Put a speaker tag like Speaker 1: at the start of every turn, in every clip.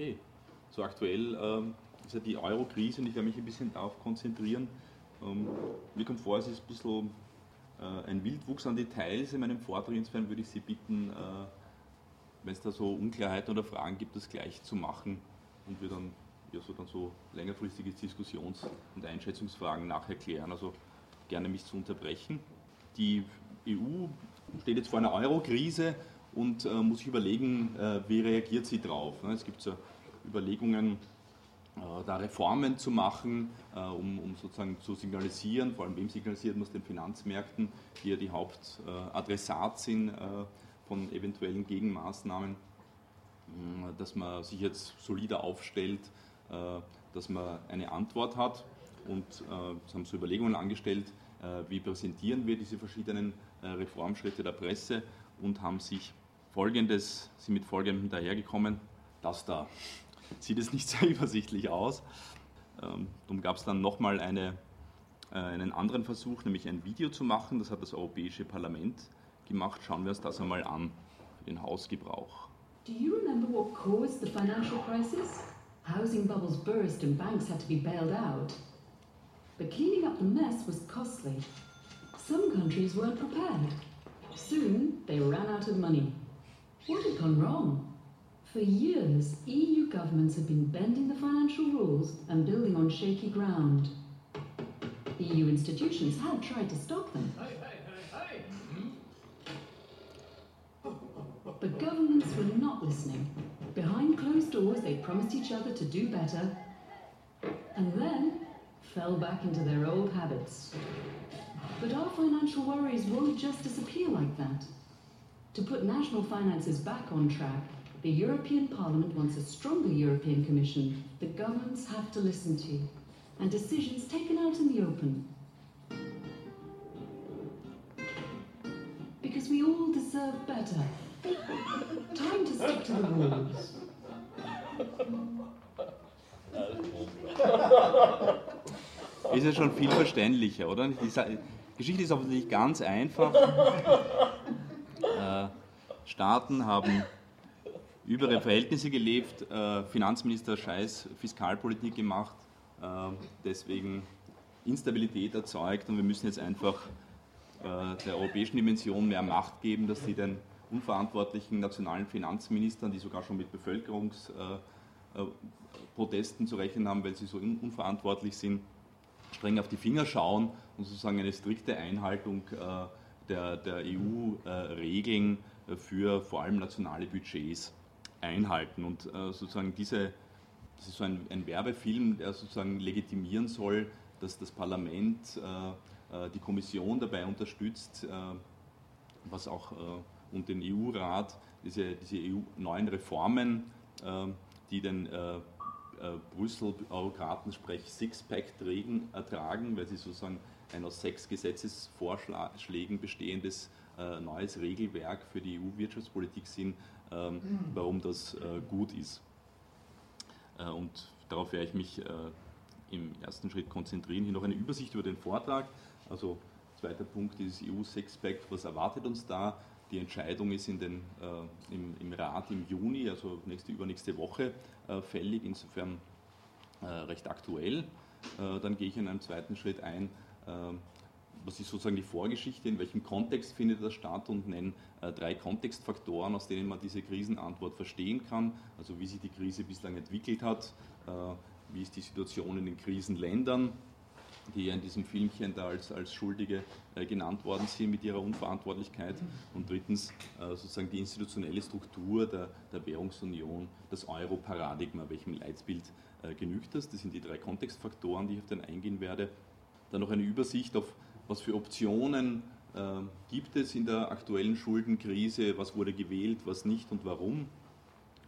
Speaker 1: Okay, so aktuell ähm, ist ja die Euro-Krise und ich werde mich ein bisschen darauf konzentrieren. Ähm, mir kommt vor, es ist ein bisschen äh, ein Wildwuchs an Details in meinem Vortrag. Insofern würde ich Sie bitten, äh, wenn es da so Unklarheiten oder Fragen gibt, das gleich zu machen und wir dann ja, so, dann so längerfristige Diskussions- und Einschätzungsfragen nachher klären. Also gerne mich zu unterbrechen. Die EU steht jetzt vor einer Euro-Krise und äh, muss sich überlegen, äh, wie reagiert sie drauf. Ne? Es gibt so Überlegungen, äh, da Reformen zu machen, äh, um, um, sozusagen zu signalisieren, vor allem wem signalisiert man es den Finanzmärkten, die ja die Hauptadressat sind äh, von eventuellen Gegenmaßnahmen, dass man sich jetzt solider aufstellt, dass man eine Antwort hat. Und es haben so Überlegungen angestellt, wie präsentieren wir diese verschiedenen Reformschritte der Presse und haben sich folgendes, sind mit folgendem dahergekommen, das da sieht es nicht sehr übersichtlich aus. Ähm, darum gab es dann nochmal eine, äh, einen anderen Versuch, nämlich ein Video zu machen. Das hat das Europäische Parlament gemacht. Schauen wir uns das einmal an für den Hausgebrauch.
Speaker 2: Do you remember what caused the financial crisis? Housing bubbles burst and banks had to be bailed out. But cleaning up the mess was costly. Some countries weren't prepared. Soon they ran out of money. What had gone wrong? For years, EU governments have been bending the financial rules and building on shaky ground. EU institutions had tried to stop them. Hey, hey, hey, but governments were not listening. Behind closed doors, they promised each other to do better, and then fell back into their old habits. But our financial worries won't just disappear like that. To put national finances back on track, the European Parliament wants a stronger European Commission that governments have to listen to, and decisions taken out in the open. Because we all deserve better. Time to stick to the rules.
Speaker 1: Ist ja schon viel verständlicher, oder? Die Geschichte ist offensichtlich ganz einfach. Äh, Staaten haben über ihre Verhältnisse gelebt, äh, Finanzminister Scheiß Fiskalpolitik gemacht, äh, deswegen Instabilität erzeugt. Und wir müssen jetzt einfach äh, der europäischen Dimension mehr Macht geben, dass sie den unverantwortlichen nationalen Finanzministern, die sogar schon mit Bevölkerungsprotesten zu rechnen haben, weil sie so unverantwortlich sind, streng auf die Finger schauen und sozusagen eine strikte Einhaltung der, der EU-Regeln für vor allem nationale Budgets einhalten. Und äh, sozusagen diese, das ist so ein, ein, Werbefilm, der sozusagen legitimieren soll, dass das Parlament äh, äh die Kommission dabei unterstützt, äh, was auch äh, und den EU-Rat, diese, diese EU neuen Reformen, äh, die den Brüssel-Eurokraten sprech Sixpack tragen, weil sie sozusagen ein aus sechs Gesetzesvorschlägen bestehendes neues Regelwerk für die EU-Wirtschaftspolitik sind, ähm, mhm. warum das äh, gut ist. Äh, und darauf werde ich mich äh, im ersten Schritt konzentrieren. Hier noch eine Übersicht über den Vortrag. Also zweiter Punkt, dieses EU-Sexpack, was erwartet uns da? Die Entscheidung ist in den, äh, im, im, Rat im Juni, also nächste, übernächste Woche, äh, fällig, insofern äh, recht aktuell. dann gehe ich in einem zweiten Schritt ein, was ist sozusagen die Vorgeschichte, in welchem Kontext findet das statt und nenne äh, drei Kontextfaktoren, aus denen man diese Krisenantwort verstehen kann. Also wie sich die Krise bislang entwickelt hat, äh, wie ist die Situation in den Krisenländern, die ja in diesem Filmchen da als, als Schuldige äh, genannt worden sind mit ihrer Unverantwortlichkeit. Und drittens sozusagen die institutionelle Struktur der, der Währungsunion, das Euro-Paradigma, welchem Leitbild genügt das. Das sind die drei Kontextfaktoren, die ich auf den eingehen werde. Dann noch eine Übersicht auf was für Optionen äh, gibt es in der aktuellen Schuldenkrise, was wurde gewählt, was nicht und warum.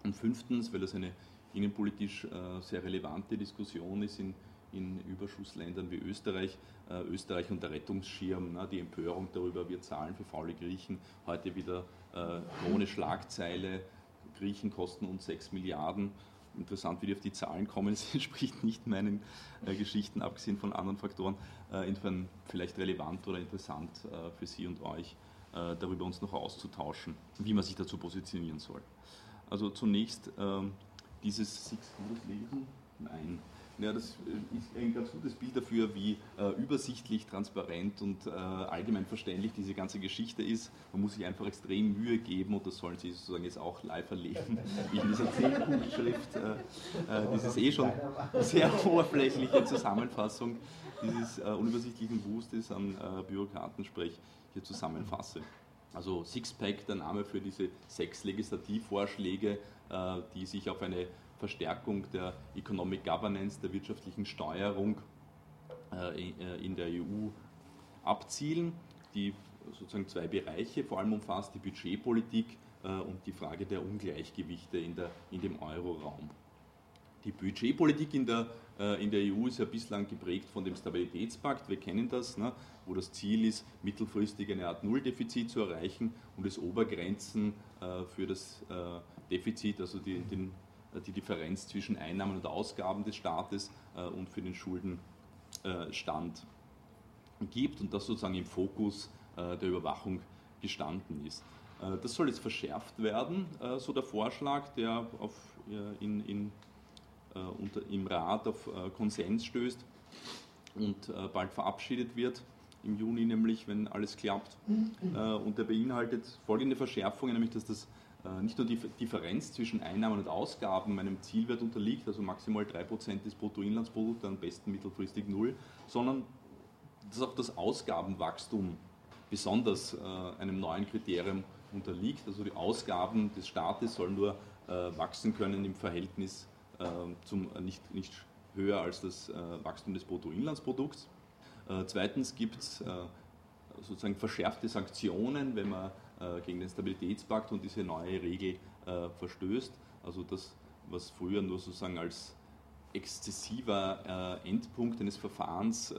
Speaker 1: Und fünftens, weil das eine innenpolitisch äh, sehr relevante Diskussion ist in, in Überschussländern wie Österreich, äh, Österreich und der Rettungsschirm, na, die Empörung darüber, wir zahlen für faule Griechen, heute wieder äh, ohne Schlagzeile, Griechen kosten uns 6 Milliarden interessant, wie die auf die Zahlen kommen. Es entspricht nicht meinen äh, Geschichten, abgesehen von anderen Faktoren. Äh, insofern vielleicht relevant oder interessant äh, für Sie und euch, äh, darüber uns noch auszutauschen, wie man sich dazu positionieren soll. Also zunächst ähm, dieses Six lesen? Nein. Ja, das äh, ist ein ganz gutes Bild dafür, wie äh, übersichtlich, transparent und äh, allgemein verständlich diese ganze Geschichte ist. Man muss sich einfach extrem Mühe geben und das sollen Sie sozusagen jetzt auch live erleben, wie in dieser 10-Punkt-Schrift äh, äh, dieses eh schon sehr oberflächliche Zusammenfassung dieses äh, unübersichtlichen Wustes an Bürokratensprech hier zusammenfasse. Also Sixpack, der Name für diese sechs Legislativvorschläge, die sich auf eine Verstärkung der Economic Governance, der wirtschaftlichen Steuerung äh, äh, in der EU abzielen, die sozusagen zwei Bereiche vor allem umfasst, die Budgetpolitik äh, und die Frage der Ungleichgewichte in, der, in dem Euroraum. Die Budgetpolitik in der, in der EU ist ja bislang geprägt von dem Stabilitätspakt, wir kennen das, ne, wo das Ziel ist, mittelfristig eine Art Nulldefizit zu erreichen und es Obergrenzen für das Defizit, also die, den äh, die Differenz zwischen Einnahmen und Ausgaben des Staates äh, und für den Schuldenstand gibt und das sozusagen im Fokus äh, der Überwachung gestanden ist. Das soll jetzt verschärft werden, so der Vorschlag, der auf, in, in, unter, im Rat auf Konsens stößt und bald verabschiedet wird, im Juni nämlich, wenn alles klappt. Und der beinhaltet folgende Verschärfungen, nämlich dass das äh, nicht nur die Differenz zwischen Einnahmen und Ausgaben meinem Zielwert unterliegt, also maximal 3% des Bruttoinlandsprodukts, am besten mittelfristig null, sondern dass auch das Ausgabenwachstum besonders äh, einem neuen Kriterium unterliegt. Also die Ausgaben des Staates sollen nur äh, wachsen können im Verhältnis zum nicht, nicht höher als das Wachstum des Bruttoinlandsprodukts. Zweitens gibt es sozusagen verschärfte Sanktionen, wenn man äh, gegen den Stabilitätspakt und diese neue Regel äh, verstößt. Also das, was früher nur sozusagen als exzessiver äh, Endpunkt eines Verfahrens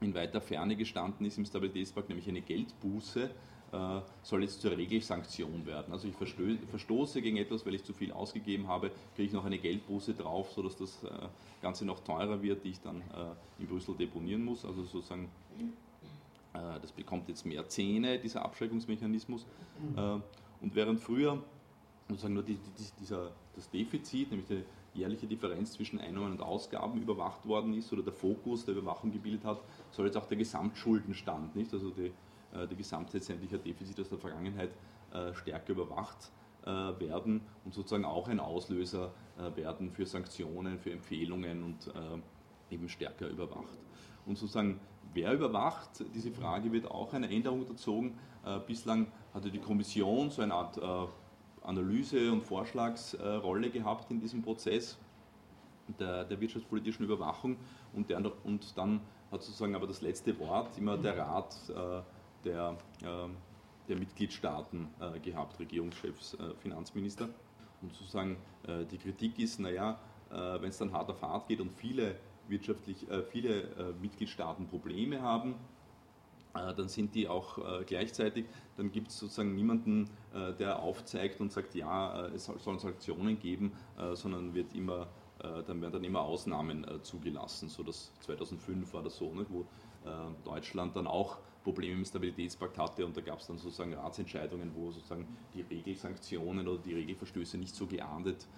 Speaker 1: in weiter Ferne gestanden ist im Stabilitätspakt, nämlich eine Geldbuße, soll jetzt zur Regelsanktion werden. Also ich verstoße gegen etwas, weil ich zu viel ausgegeben habe, kriege ich noch eine Geldbuße drauf, sodass das Ganze noch teurer wird, die ich dann in Brüssel deponieren muss. Also sozusagen das bekommt jetzt mehr Zähne, dieser Abschreckungsmechanismus. Mhm. Äh, und während früher sozusagen nur die, die, dieser, das Defizit, nämlich die jährliche Differenz zwischen Einnahmen und Ausgaben überwacht worden ist oder der Fokus der Überwachung gebildet hat, soll jetzt auch der Gesamtschuldenstand, nicht? also die, äh, die Gesamtheit sämtlicher Defizite aus der Vergangenheit stärker überwacht werden und sozusagen auch ein Auslöser werden für Sanktionen, für Empfehlungen und eben stärker überwacht. Und sozusagen wer überwacht, diese Frage wird auch einer Änderung unterzogen. Äh, bislang hatte die Kommission so eine Art äh, Analyse- und Vorschlagsrolle gehabt in diesem Prozess der, der wirtschaftspolitischen Überwachung und, der, und, dann hat sozusagen aber das letzte Wort immer der Rat äh, der, der Mitgliedstaaten gehabt, Regierungschefs, Finanzminister. Und sozusagen die Kritik ist, naja, wenn es dann hart auf hart geht und viele wirtschaftlich äh, viele äh, Mitgliedstaaten Probleme haben, äh, dann sind die auch gleichzeitig, dann gibt es sozusagen niemanden, der aufzeigt und sagt, ja, es soll Sanktionen geben, sondern wird immer, dann werden dann immer Ausnahmen zugelassen. So das 2005 war das so, ne, wo Deutschland dann auch Probleme im Stabilitätspakt hatte und da gab es dann sozusagen Ratsentscheidungen, wo sozusagen die Regelsanktionen oder die Regelverstöße nicht so geahndet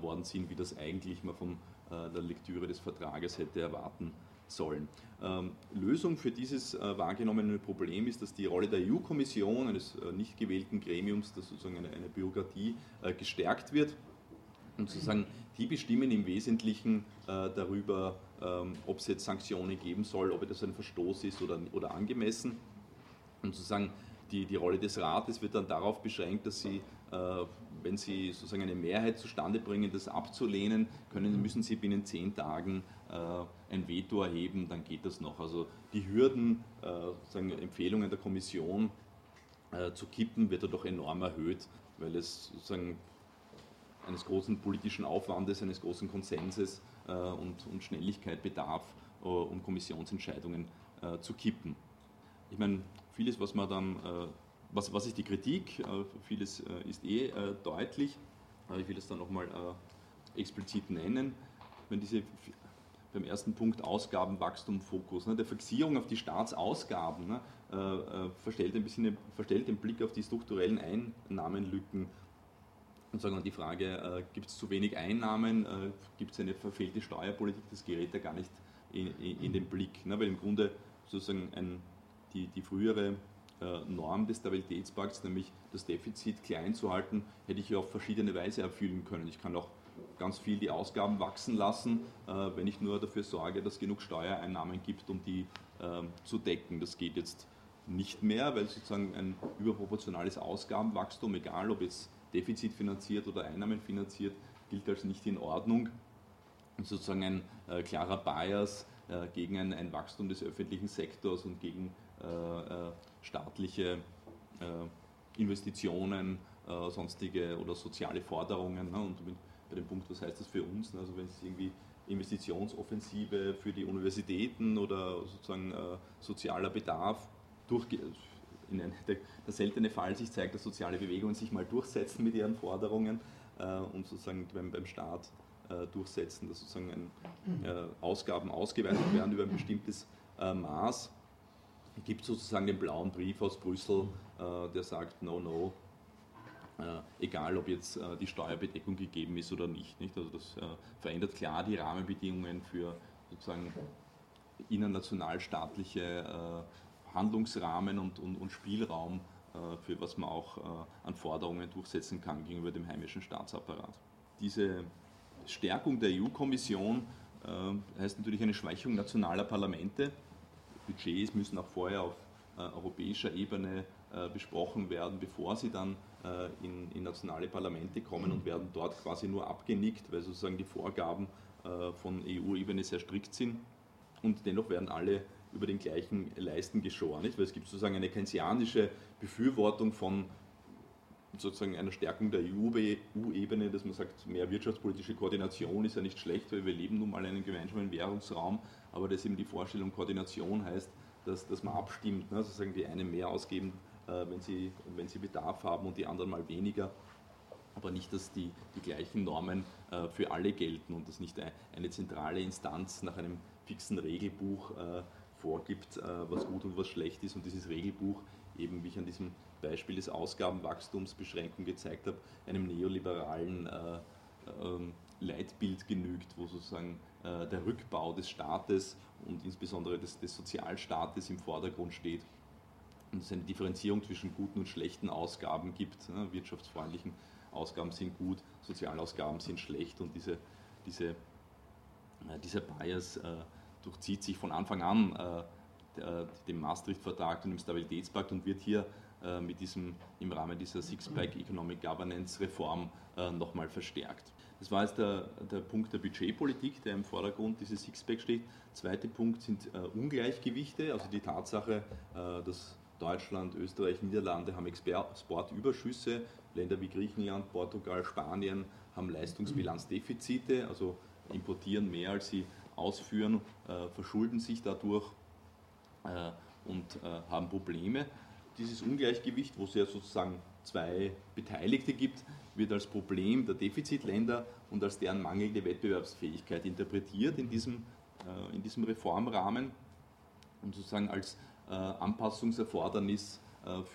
Speaker 1: worden sind, wie das eigentlich mal vom der Lektüre des Vertrages hätte erwarten sollen. Ähm, Lösung für dieses äh, wahrgenommene Problem ist, dass die Rolle der EU-Kommission, eines äh, nicht gewählten Gremiums, das sozusagen eine, eine Bürokratie gestärkt wird. Und sozusagen die bestimmen im Wesentlichen darüber, ähm, ob es jetzt Sanktionen geben soll, ob das ein Verstoß ist oder, oder angemessen. Und sozusagen die, die Rolle des Rates wird dann darauf beschränkt, dass sie wenn Sie sozusagen eine Mehrheit zustande bringen, das abzulehnen, können, müssen Sie binnen zehn Tagen äh, ein Veto erheben, dann geht das noch. Also die Hürden, äh, sozusagen Empfehlungen der Kommission äh, zu kippen, wird dadurch enorm erhöht, weil es sozusagen eines großen politischen Aufwandes, eines großen Konsenses äh, und, und, Schnelligkeit bedarf, äh, um Kommissionsentscheidungen äh, zu kippen. Ich meine, vieles, was man dann was, was ist die Kritik? Äh, vieles äh, ist eh äh, deutlich, ich will es dann nochmal explizit nennen. Wenn diese beim ersten Punkt Ausgabenwachstum Fokus, ne, der Fixierung auf die Staatsausgaben ne, äh, verstellt, ein bisschen, verstellt den Blick auf die strukturellen Einnahmenlücken Und sagen wir die Frage, äh, gibt es zu wenig Einnahmen, äh, gibt es eine verfehlte Steuerpolitik, das gerät ja gar nicht in, in, in den Blick. Ne? Weil im Grunde sozusagen ein, die, die frühere Norm des Stabilitätspakts, nämlich das Defizit klein zu halten, hätte ich auf verschiedene Weise erfüllen können. Ich kann auch ganz viel die Ausgaben wachsen lassen, äh, wenn ich nur dafür sorge, dass genug Steuereinnahmen gibt, um die ähm, zu decken. Das geht jetzt nicht mehr, weil sozusagen ein überproportionales Ausgabenwachstum, egal ob jetzt defizitfinanziert oder einnahmenfinanziert, gilt als nicht in Ordnung. Und sozusagen ein äh, klarer Bias äh, gegen ein, ein, Wachstum des öffentlichen Sektors und gegen äh, äh staatliche äh, Investitionen, äh, sonstige oder soziale Forderungen. Ne? Und bei dem Punkt, was heißt das für uns? Ne? Also wenn es irgendwie Investitionsoffensive für die Universitäten oder sozusagen sozialer Bedarf durchgeht in ein, der, der, seltene Fall sich zeigt, dass soziale Bewegungen sich mal durchsetzen mit ihren Forderungen äh, und sozusagen beim, beim Staat äh, durchsetzen, dass sozusagen ein, äh, Ausgaben ausgeweitet werden über ein bestimmtes äh, Maß. Es gibt sozusagen den blauen Brief aus Brüssel, äh, der sagt, no, no, äh, egal ob jetzt die Steuerbedeckung gegeben ist oder nicht. nicht? Also das verändert klar die Rahmenbedingungen für sozusagen innernationalstaatliche Handlungsrahmen und, und, und Spielraum, äh, für was man auch äh, an Forderungen durchsetzen kann gegenüber dem heimischen Staatsapparat. Diese Stärkung der EU-Kommission äh, heißt natürlich eine Schwächung nationaler Parlamente. Budgets müssen auch vorher auf europäischer Ebene besprochen werden, bevor sie dann in, in, nationale Parlamente kommen und werden dort quasi nur abgenickt, weil sozusagen die Vorgaben von EU-Ebene sehr strikt sind. Und dennoch werden alle über den gleichen Leisten geschoren. Nicht? Weil es gibt sozusagen eine keynesianische Befürwortung von sozusagen einer Stärkung der EU-Ebene, dass man sagt, mehr wirtschaftspolitische Koordination ist ja nicht schlecht, weil wir leben nun mal in einem gemeinsamen Währungsraum, aber dass eben die Vorstellung Koordination heißt, dass, dass man abstimmt, ne? sozusagen die einen mehr ausgeben, äh, wenn, sie, wenn sie Bedarf haben und die anderen mal weniger, aber nicht, dass die, die gleichen Normen äh, für alle gelten und dass nicht eine zentrale Instanz nach einem fixen Regelbuch äh, vorgibt, äh, was gut und was schlecht ist. Und dieses Regelbuch, eben wie ich an diesem Beispiel des Ausgabenwachstums Beschränkung gezeigt habe, einem neoliberalen äh, ähm, Leitbild genügt, wo sozusagen äh, der Rückbau des Staates und insbesondere des, des Sozialstaates im Vordergrund steht und es eine Differenzierung zwischen guten und schlechten Ausgaben gibt. Ne? Wirtschaftsfreundlichen Ausgaben sind gut, Sozialausgaben sind schlecht und diese, diese, dieser Bias durchzieht sich von Anfang an äh, dem Maastricht-Vertrag und dem Stabilitätspakt und wird hier äh, mit diesem, im Rahmen dieser Six-Pack Economic Governance Reform äh, nochmal verstärkt. Das war jetzt der, der Punkt der Budgetpolitik, der im Vordergrund dieses Six-Pack steht. Zweiter Punkt sind äh, Ungleichgewichte, also die Tatsache, äh, dass Deutschland, Österreich, Niederlande haben Exportüberschüsse, Länder wie Griechenland, Portugal, Spanien haben Leistungsbilanzdefizite, also importieren mehr, als sie ausführen, äh, verschulden sich dadurch äh, und äh, haben Probleme. Dieses Ungleichgewicht, wo es ja sozusagen zwei Beteiligte gibt, wird als Problem der Defizitländer und als deren mangelnde Wettbewerbsfähigkeit interpretiert in diesem, in diesem Reformrahmen und sozusagen als Anpassungserfordernis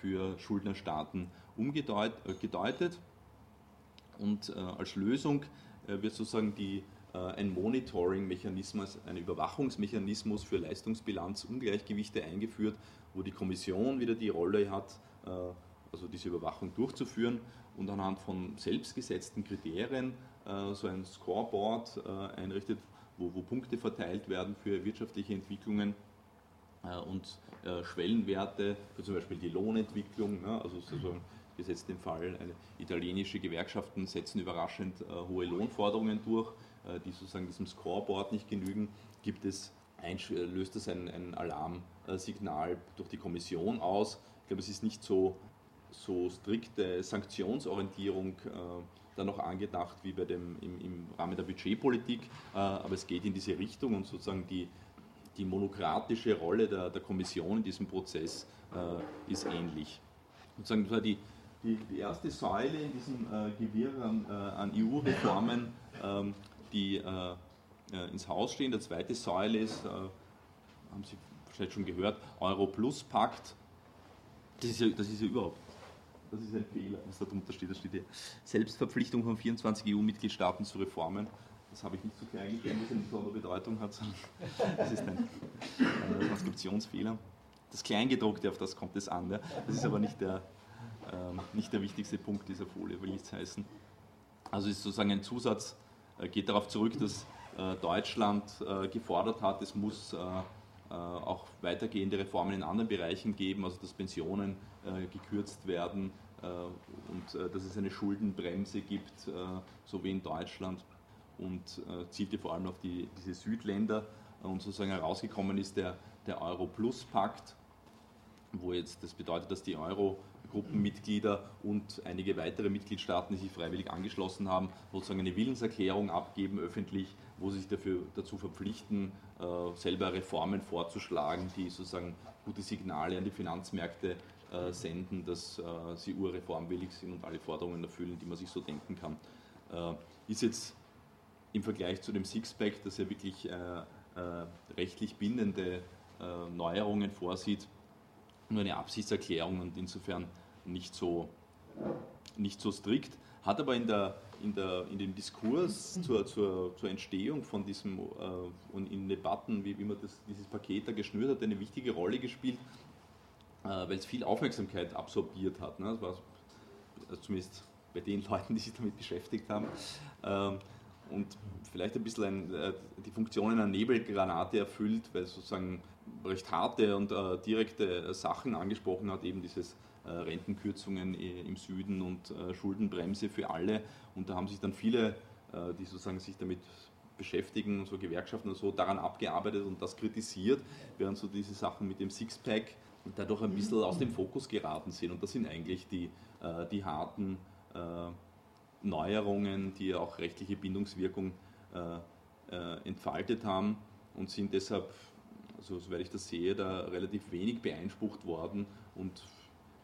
Speaker 1: für Schuldnerstaaten umgedeutet. Und als Lösung wird sozusagen die äh, ein Monitoring-Mechanismus, ein Überwachungsmechanismus für Leistungsbilanzungleichgewichte eingeführt, wo die Kommission wieder die Rolle hat, äh, also diese Überwachung durchzuführen und anhand von selbstgesetzten Kriterien äh, so ein Scoreboard einrichtet, wo, wo Punkte verteilt werden für wirtschaftliche Entwicklungen und Schwellenwerte, für zum Beispiel die Lohnentwicklung, ne, also sozusagen gesetzt den Fall, italienische Gewerkschaften setzen überraschend hohe Lohnforderungen durch, äh, die sozusagen diesem Scoreboard nicht genügen, gibt es löst das ein, ein Alarmsignal durch die Kommission aus. Ich glaube, es ist nicht so, so strikte Sanktionsorientierung äh, dann noch angedacht wie bei dem, im, im Rahmen der Budgetpolitik, äh, aber es geht in diese Richtung und sozusagen die, die monokratische Rolle der, der Kommission in diesem Prozess äh, ist ähnlich. Sozusagen die, die, die erste Säule in diesem äh, Gewirr an, äh, an EU-Reformen. Ähm, die äh, ins Haus stehen. Der zweite Säule ist, haben Sie vielleicht schon gehört, Euro Plus Pakt. Das ist ja, das ist ja überhaupt das ist ein Fehler, was da drunter steht. Da steht hier Selbstverpflichtung von 24 EU-Mitgliedstaaten zu Reformen. Das habe ich nicht so klein geschrieben, was eine besondere Bedeutung hat, sondern das ist ein Transkriptionsfehler. Das Kleingedruckte, auf das kommt es an. Ja. Das ist aber nicht der, äh, nicht der wichtigste Punkt dieser Folie, will nichts heißen. Also ist sozusagen ein Zusatz, äh, geht darauf zurück, dass äh, Deutschland äh, gefordert hat, es muss äh, äh, auch weitergehende Reformen in anderen Bereichen geben, also dass Pensionen äh, gekürzt werden und dass es eine Schuldenbremse gibt, so wie in Deutschland. Und zielte vor allem auf die, diese Südländer. Und sozusagen herausgekommen ist der, der Euro-Plus-Pakt, wo jetzt das bedeutet, dass die Euro Gruppenmitglieder und einige weitere Mitgliedstaaten, die sich freiwillig angeschlossen haben, sozusagen eine Willenserklärung abgeben öffentlich, wo sie sich dafür, dazu verpflichten, äh, selber Reformen vorzuschlagen, die sozusagen gute Signale an die Finanzmärkte äh, senden, dass äh, sie urreformwillig sind und alle Forderungen erfüllen, die man sich so denken kann. Ist jetzt im Vergleich zu dem Sixpack, das ja wirklich rechtlich bindende Neuerungen vorsieht, nur eine Absichtserklärung und insofern nicht so, nicht so strikt, hat aber in der in, der, in dem Diskurs zur, zur, zur Entstehung von diesem äh, und in Debatten, wie, wie man das, dieses Paket da geschnürt hat, eine wichtige Rolle gespielt, äh, weil es viel Aufmerksamkeit absorbiert hat. Ne? Das war also zumindest bei den Leuten, die sich damit beschäftigt haben. Ähm, und vielleicht ein bisschen ein, äh, die Funktion einer Nebelgranate erfüllt, weil es sozusagen recht harte und äh, direkte Sachen angesprochen hat, eben dieses äh, Rentenkürzungen im Süden und äh, Schuldenbremse für alle. Und da haben sich dann viele, äh, die sozusagen sich damit beschäftigen, so Gewerkschaften und so, daran abgearbeitet und das kritisiert, während so diese Sachen mit dem Sixpack dadurch ein bisschen aus dem Fokus geraten sind. Und das sind eigentlich die, die harten Neuerungen, die auch rechtliche Bindungswirkung entfaltet haben und sind deshalb, also soweit ich das sehe, da relativ wenig beeinsprucht worden und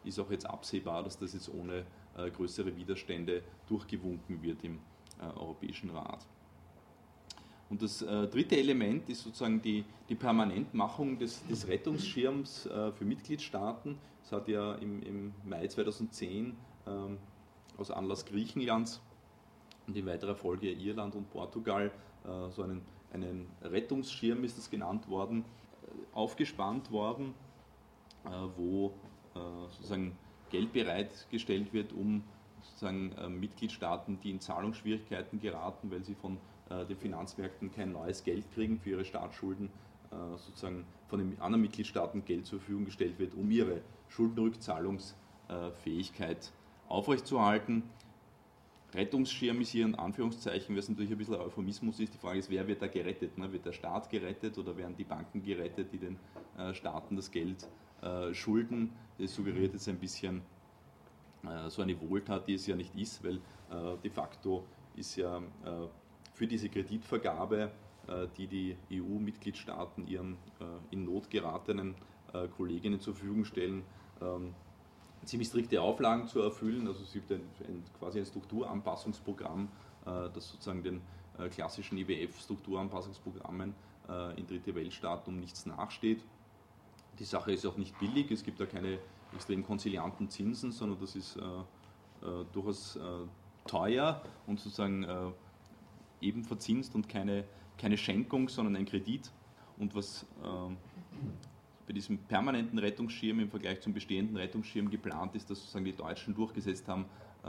Speaker 1: ist auch jetzt absehbar, dass das jetzt ohne äh, größere Widerstände durchgewunken wird im äh, Europäischen Rat. Und das äh, dritte Element ist sozusagen die, die Permanentmachung des, des Rettungsschirms äh, für Mitgliedstaaten. Es hat ja im, im Mai 2010 ähm, aus Anlass Griechenlands und in weiterer Folge Irland und Portugal äh, so einen, einen Rettungsschirm, ist das genannt worden, äh, aufgespannt worden, wo äh, sozusagen Geld bereitgestellt wird, um sozusagen äh, Mitgliedstaaten, die in Zahlungsschwierigkeiten geraten, weil sie von äh, den Finanzmärkten kein neues Geld kriegen für ihre Staatsschulden, sozusagen von den anderen Mitgliedstaaten Geld zur Verfügung gestellt wird, um ihre Schuldenrückzahlungsfähigkeit aufrechtzuerhalten. Rettungsschirm ist hier in Anführungszeichen, es natürlich ein bisschen Euphemismus ist. Die Frage ist, wer wird da gerettet? Ne? Wird der Staat gerettet oder werden die Banken gerettet, die den Staaten das Geld äh, Schulden. Das suggeriert jetzt ein bisschen äh, so eine Wohltat, die es ja nicht ist, weil äh, de facto ist ja für diese Kreditvergabe, die die EU-Mitgliedstaaten ihren in Not geratenen Kolleginnen zur Verfügung stellen, ähm, ziemlich strikte Auflagen zu erfüllen. Also es gibt ein, ein, quasi ein Strukturanpassungsprogramm, das sozusagen den klassischen IWF-Strukturanpassungsprogrammen in dritte Weltstaaten um nichts nachsteht. Die Sache ist auch nicht billig, es gibt da keine extrem konzilianten Zinsen, sondern das ist äh, äh, durchaus äh, teuer und sozusagen äh, eben verzinst und keine, keine Schenkung, sondern ein Kredit. Und was äh, bei diesem permanenten Rettungsschirm im Vergleich zum bestehenden Rettungsschirm geplant ist, dass sozusagen die Deutschen durchgesetzt haben, äh,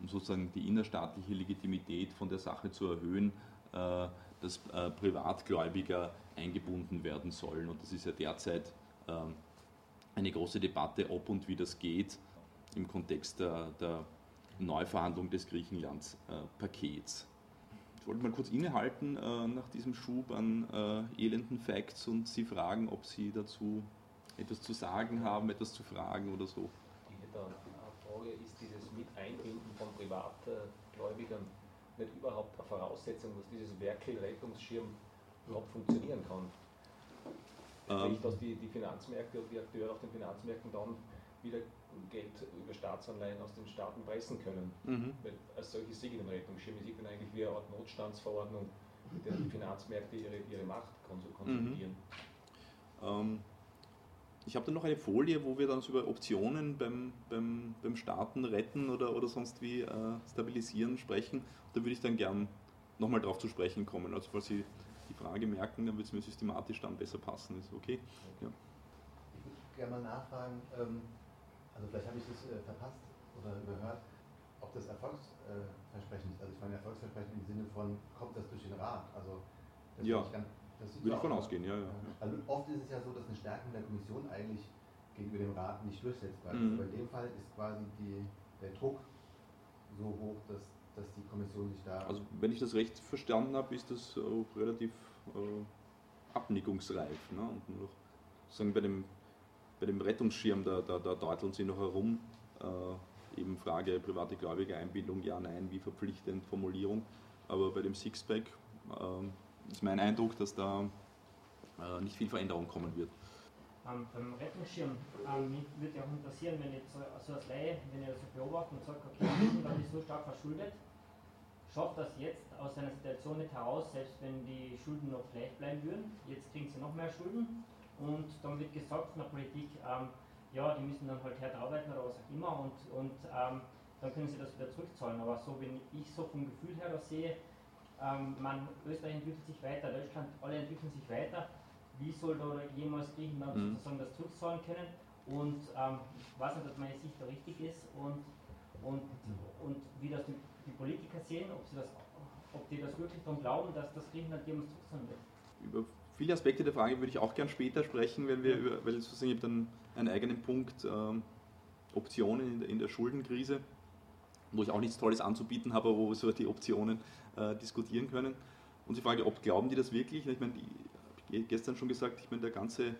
Speaker 1: um sozusagen die innerstaatliche Legitimität von der Sache zu erhöhen, dass Privatgläubiger eingebunden werden sollen. Und das ist ja derzeit ähm, eine große Debatte, ob und wie das geht im Kontext der, der Neuverhandlung des Griechenlands-Pakets. Ich wollte mal kurz innehalten äh, nach diesem Schub an äh, elenden Facts und Sie fragen, ob Sie dazu etwas zu sagen haben, etwas zu fragen oder so.
Speaker 3: Ich hätte eine Frage, ist dieses Miteinbinden von Privatgläubigern nicht überhaupt eine Voraussetzung, dass dieses Werkel-Rettungsschirm überhaupt funktionieren kann? ähm, dass die, die Finanzmärkte und die Akteure auf den Finanzmärkten dann wieder Geld über Staatsanleihen aus den Staaten pressen können. Mhm. Weil als solches sehe ich den Rettungsschirm, sehe dann eigentlich wie eine Art Notstandsverordnung, mit der die Finanzmärkte ihre, ihre Macht konsolidieren.
Speaker 1: Mhm. Ähm, ich habe dann noch eine Folie, wo wir dann über Optionen beim, beim, beim Starten retten oder, oder sonst wie äh, stabilisieren sprechen. Da würde ich dann gern nochmal drauf zu sprechen kommen. Also falls Sie die Frage merken, dann wird es mir systematisch dann besser passen. Ist okay? Ja.
Speaker 4: Ich würde gerne mal nachfragen, ähm, also vielleicht habe ich das äh, verpasst oder überhört, ob das Erfolgsversprechen ist. Also ich meine Erfolgsversprechen im Sinne von, kommt das durch den Rat? Also das
Speaker 1: ja,
Speaker 4: ganz,
Speaker 1: würde ich von ausgehen, ja, ja.
Speaker 4: Also oft ist es ja so, dass eine Stärkung der Kommission eigentlich gegenüber dem Rat nicht durchsetzbar ist. Mhm. Aber in dem Fall ist quasi die, der Druck so hoch, dass dass die Kommission sich da.
Speaker 1: Also, wenn ich das recht verstanden habe, ist das relativ äh, abnickungsreif. Ne? Und noch, sagen, bei, dem, bei dem Rettungsschirm, da, da, da deuteln sie noch herum. Äh, eben Frage private Gläubige Einbindung, ja, nein, wie verpflichtend Formulierung. Aber bei dem Sixpack äh, ist mein Eindruck, dass da äh, nicht viel Veränderung kommen wird.
Speaker 5: Ähm, beim Rettungsschirm ähm, würde ja auch interessieren, wenn ich so, so als Laie, wenn das so beobachte und sage, okay, Griechenland ist so stark verschuldet, schafft das jetzt aus einer Situation nicht heraus, selbst wenn die Schulden noch gleich bleiben würden. Jetzt kriegen sie noch mehr Schulden und dann wird gesagt von der Politik, ähm, ja, die müssen dann halt hart arbeiten oder was auch immer und, und ähm, dann können sie das wieder zurückzahlen. Aber so, wenn ich so vom Gefühl her das sehe, ähm, man, Österreich entwickelt sich weiter, Deutschland, alle entwickeln sich weiter, wie soll da jemals Griechenland mhm. sozusagen das zurückzahlen können? Und ähm, ich weiß nicht, ob meine Sicht da richtig ist und, und, und wie das die die Politiker sehen, ob, sie das, ob die das wirklich daran glauben, dass das Griechenland jemals zurück wird.
Speaker 1: Über viele Aspekte der Frage würde ich auch gern später sprechen, wenn wir über, weil sozusagen ich dann einen eigenen Punkt ähm, Optionen in der, in der, Schuldenkrise, wo ich auch nichts Tolles anzubieten habe, wo wir so die Optionen äh, diskutieren können. Und die Frage, ob glauben die das wirklich? Ich meine, die, ich gestern schon gesagt, ich meine, der ganze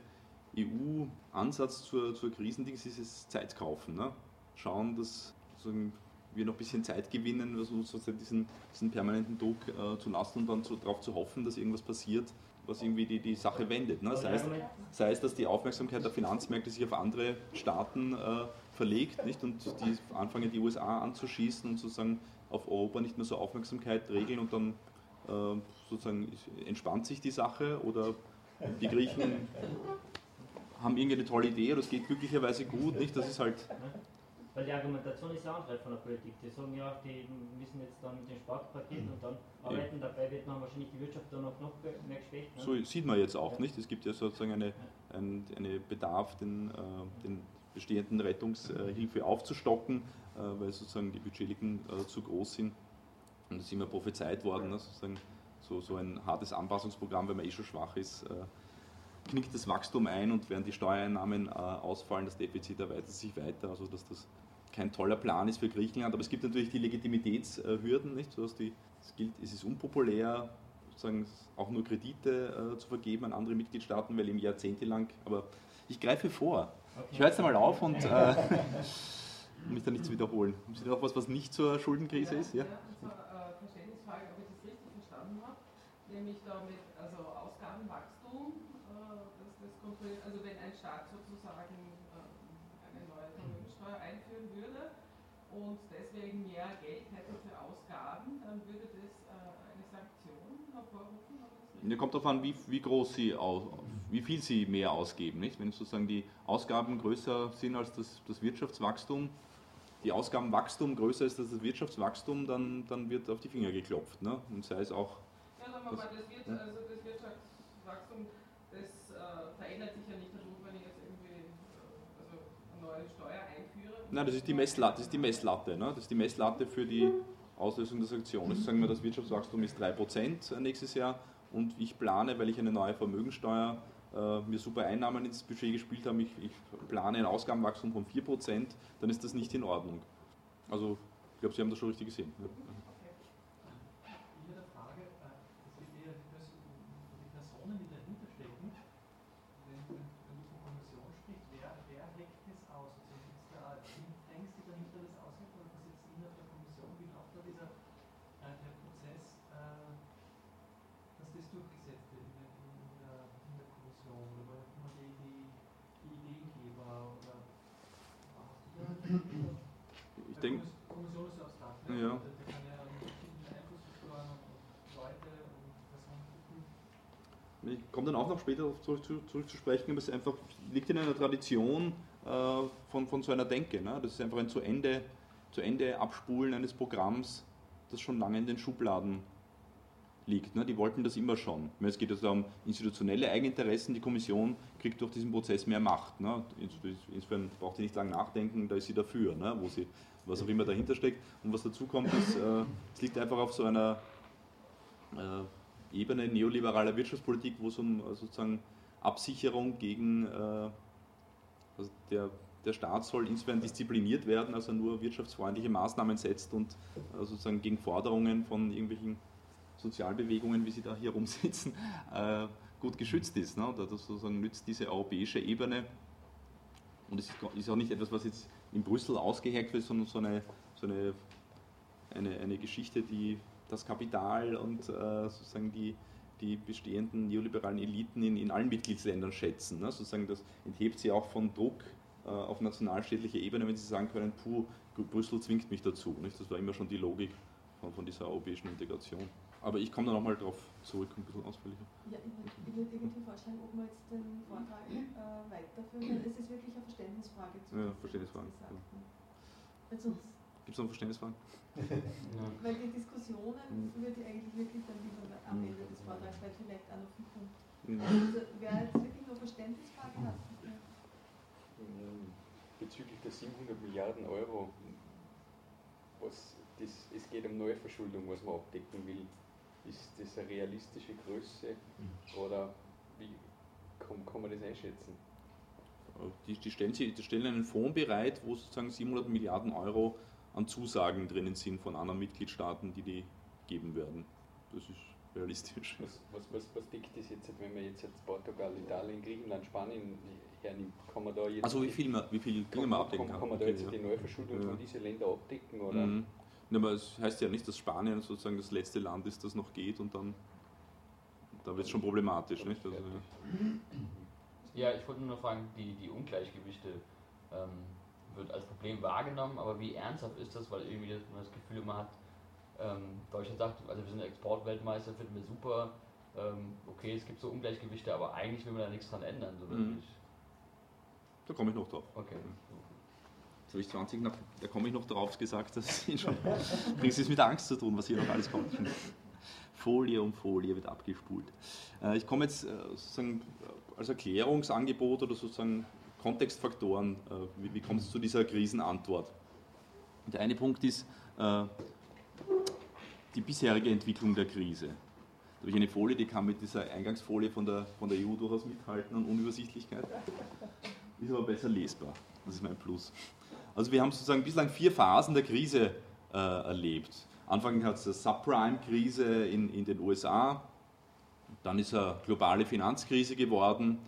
Speaker 1: EU-Ansatz zur, zur Krisendings ist es Zeit kaufen. Ne? Schauen, dass sozusagen wir noch ein bisschen Zeit gewinnen, also sozusagen diesen, diesen permanenten Druck äh, zu lassen und dann zu, darauf zu hoffen, dass irgendwas passiert, was irgendwie die, die Sache wendet. Ne? Sei, es, sei es, dass die Aufmerksamkeit der Finanzmärkte sich auf andere Staaten äh, verlegt nicht? und die anfangen, die USA anzuschießen und sozusagen auf Europa nicht mehr so Aufmerksamkeit regeln und dann äh, sozusagen entspannt sich die Sache oder die Griechen haben irgendeine tolle Idee oder es geht glücklicherweise gut, nicht? Das ist halt
Speaker 5: weil die Argumentation ist ja andere von der Politik. Die sagen ja, die müssen jetzt dann mit dem Sparpaket und dann arbeiten, ja. dabei wird dann wahrscheinlich die Wirtschaft dann auch noch mehr geschwächt.
Speaker 1: Ne? So sieht man jetzt auch nicht. Es gibt ja sozusagen eine, ein eine Bedarf, den, äh, den bestehenden Rettungshilfe aufzustocken, äh, weil sozusagen die Budgetlücken äh, zu groß sind. Und es ist immer prophezeit worden, ne, sozusagen so, so ein hartes Anpassungsprogramm, wenn man eh schon schwach ist, äh, knickt das Wachstum ein und während die Steuereinnahmen äh, ausfallen, das Defizit erweitert sich weiter, also dass das kein toller Plan ist für Griechenland, aber es gibt natürlich die Legitimitätshürden, nicht? So die, es gilt, es ist unpopulär, sozusagen auch nur Kredite äh, zu vergeben an andere Mitgliedstaaten, weil eben jahrzehntelang, aber ich greife vor. Ich höre jetzt einmal auf und äh, mich da nicht zu wiederholen. Haben Sie noch was, was nicht zur Schuldenkrise ist?
Speaker 6: Ja, ja eine Verständnisfrage, ob ich das richtig verstanden habe, nämlich damit also Ausgabenwachstum, äh, kontrolliert, also wenn ein Staat sozusagen und deswegen mehr Geld hätte für Ausgaben, dann würde das äh, eine Sanktion hervorrufen?
Speaker 1: Ja, kommt darauf an, wie, wie groß sie aus, wie viel sie mehr ausgeben. Nicht? Wenn sozusagen die Ausgaben größer sind als das, das Wirtschaftswachstum, die Ausgabenwachstum größer ist als das Wirtschaftswachstum, dann, dann wird auf die Finger geklopft. Ne? Und sei es auch.
Speaker 6: Ja, aber das, das, wird, also das Wirtschaftswachstum, äh, verändert sich ja nicht dadurch, wenn ich jetzt irgendwie äh, also eine neue Steuer
Speaker 1: Nein, das ist die Messlatte, das ist die Messlatte, ne? das ist die Messlatte für die Auslösung der Sanktionen. Also sagen wir, das Wirtschaftswachstum ist 3% nächstes Jahr und ich plane, weil ich eine neue Vermögensteuer äh, mir super Einnahmen ins Budget gespielt habe, ich, ich plane ein Ausgabenwachstum von 4%, dann ist das nicht in Ordnung. Also ich glaube, Sie haben das schon richtig gesehen.
Speaker 7: Ne? Frage, äh, die Personen, die dahinter stecken,
Speaker 1: ich denke.
Speaker 7: Kommission ist abstrakt.
Speaker 1: Ne? Ja. Auch noch später zurück, zurück zu sprechen, aber es einfach liegt in einer Tradition äh, von, von so einer Denke. Ne? Das ist einfach ein zu Ende, zu Ende Abspulen eines Programms, das schon lange in den Schubladen liegt. Ne? Die wollten das immer schon. Es geht also um institutionelle Eigeninteressen. Die Kommission kriegt durch diesen Prozess mehr Macht. Ne? Insofern braucht sie nicht lange nachdenken, da ist sie dafür, ne? wo sie, was auch immer dahinter steckt. Und was dazu kommt, ist, äh, es liegt einfach auf so einer äh, Ebene neoliberaler Wirtschaftspolitik, wo es um äh, sozusagen Absicherung gegen äh, also der, der Staat soll insofern diszipliniert werden, als er nur wirtschaftsfreundliche Maßnahmen setzt und äh, sozusagen gegen Forderungen von irgendwelchen Sozialbewegungen, wie sie da hier rumsitzen, gut geschützt ist. Ne? Das sozusagen nützt diese europäische Ebene. Und es ist auch nicht etwas, was jetzt in Brüssel ausgeheckt wird, sondern so eine, so eine, eine, eine Geschichte, die das Kapital und äh, sozusagen die, die bestehenden neoliberalen Eliten in, in allen Mitgliedsländern schätzen. Ne? Sozusagen das enthebt sie auch von Druck äh, auf nationalstädtlicher Ebene, wenn sie sagen können, puh, Brüssel zwingt mich dazu. Nicht? Das war immer schon die Logik von, von dieser europäischen Integration. Aber ich komme da nochmal drauf zurück, ein bisschen ausführlicher.
Speaker 8: Ja, ich würde irgendwie vorschlagen, ob wir jetzt den Vortrag äh, weiterführen, weil es ist wirklich eine Verständnisfrage.
Speaker 1: Zu ja, Verständnisfrage.
Speaker 8: Ja.
Speaker 1: Gibt es noch Verständnisfragen?
Speaker 8: weil die Diskussionen mhm. würde ich eigentlich wirklich dann lieber am mhm. Ende des Vortrags, weil vielleicht auch noch fünf Punkte. Mhm. Also, wer jetzt wirklich noch Verständnisfragen hat.
Speaker 9: Bezüglich der 700 Milliarden Euro, was das, es geht um Neuverschuldung, was man abdecken will. Ist das eine realistische Größe oder wie kann, kann man das einschätzen?
Speaker 1: Die, die, stellen, die stellen einen Fonds bereit, wo sozusagen 700 Milliarden Euro an Zusagen drinnen sind von anderen Mitgliedstaaten, die die geben werden. Das ist realistisch.
Speaker 9: Was, was, was, was deckt das jetzt, wenn man jetzt, jetzt Portugal, Italien, Griechenland, Spanien hernimmt? Kann man da jetzt.
Speaker 1: Also, wie viel, man, wie viel
Speaker 9: Dinge man abdecken kann? Kann man da jetzt ja. die Neuverschuldung ja. von diesen Ländern abdecken? Oder?
Speaker 1: Mhm. Ja, aber es heißt ja nicht, dass Spanien sozusagen das letzte Land ist, das noch geht und dann da wird es schon problematisch. Nicht? Also,
Speaker 10: ja. ich wollte nur noch fragen, die, die Ungleichgewichte ähm, wird als Problem wahrgenommen, aber wie ernsthaft ist das, weil irgendwie das, man das Gefühl immer hat, ähm, Deutschland sagt, also wir sind Exportweltmeister, finden wir super, ähm, okay, es gibt so Ungleichgewichte, aber eigentlich will man da nichts dran ändern, so
Speaker 1: mhm. Da komme ich noch drauf.
Speaker 10: Okay.
Speaker 1: Jetzt habe ich 20 nach, da komme ich noch drauf gesagt, dass ich schon, bringt es mit Angst zu tun, was hier noch alles kommt. Folie um Folie wird abgespult. Äh, ich komme jetzt äh, sozusagen als Erklärungsangebot oder sozusagen Kontextfaktoren, äh, wie, wie kommt es zu dieser Krisenantwort? Der eine Punkt ist äh, die bisherige Entwicklung der Krise. Da habe ich eine Folie, die kann mit dieser Eingangsfolie von der, von der EU durchaus mithalten an Unübersichtlichkeit. Ist aber besser lesbar. Das ist mein Plus. Also wir haben sozusagen bislang vier Phasen der Krise äh, erlebt. Anfang hat es eine Subprime-Krise in, in den USA, dann ist eine globale Finanzkrise geworden,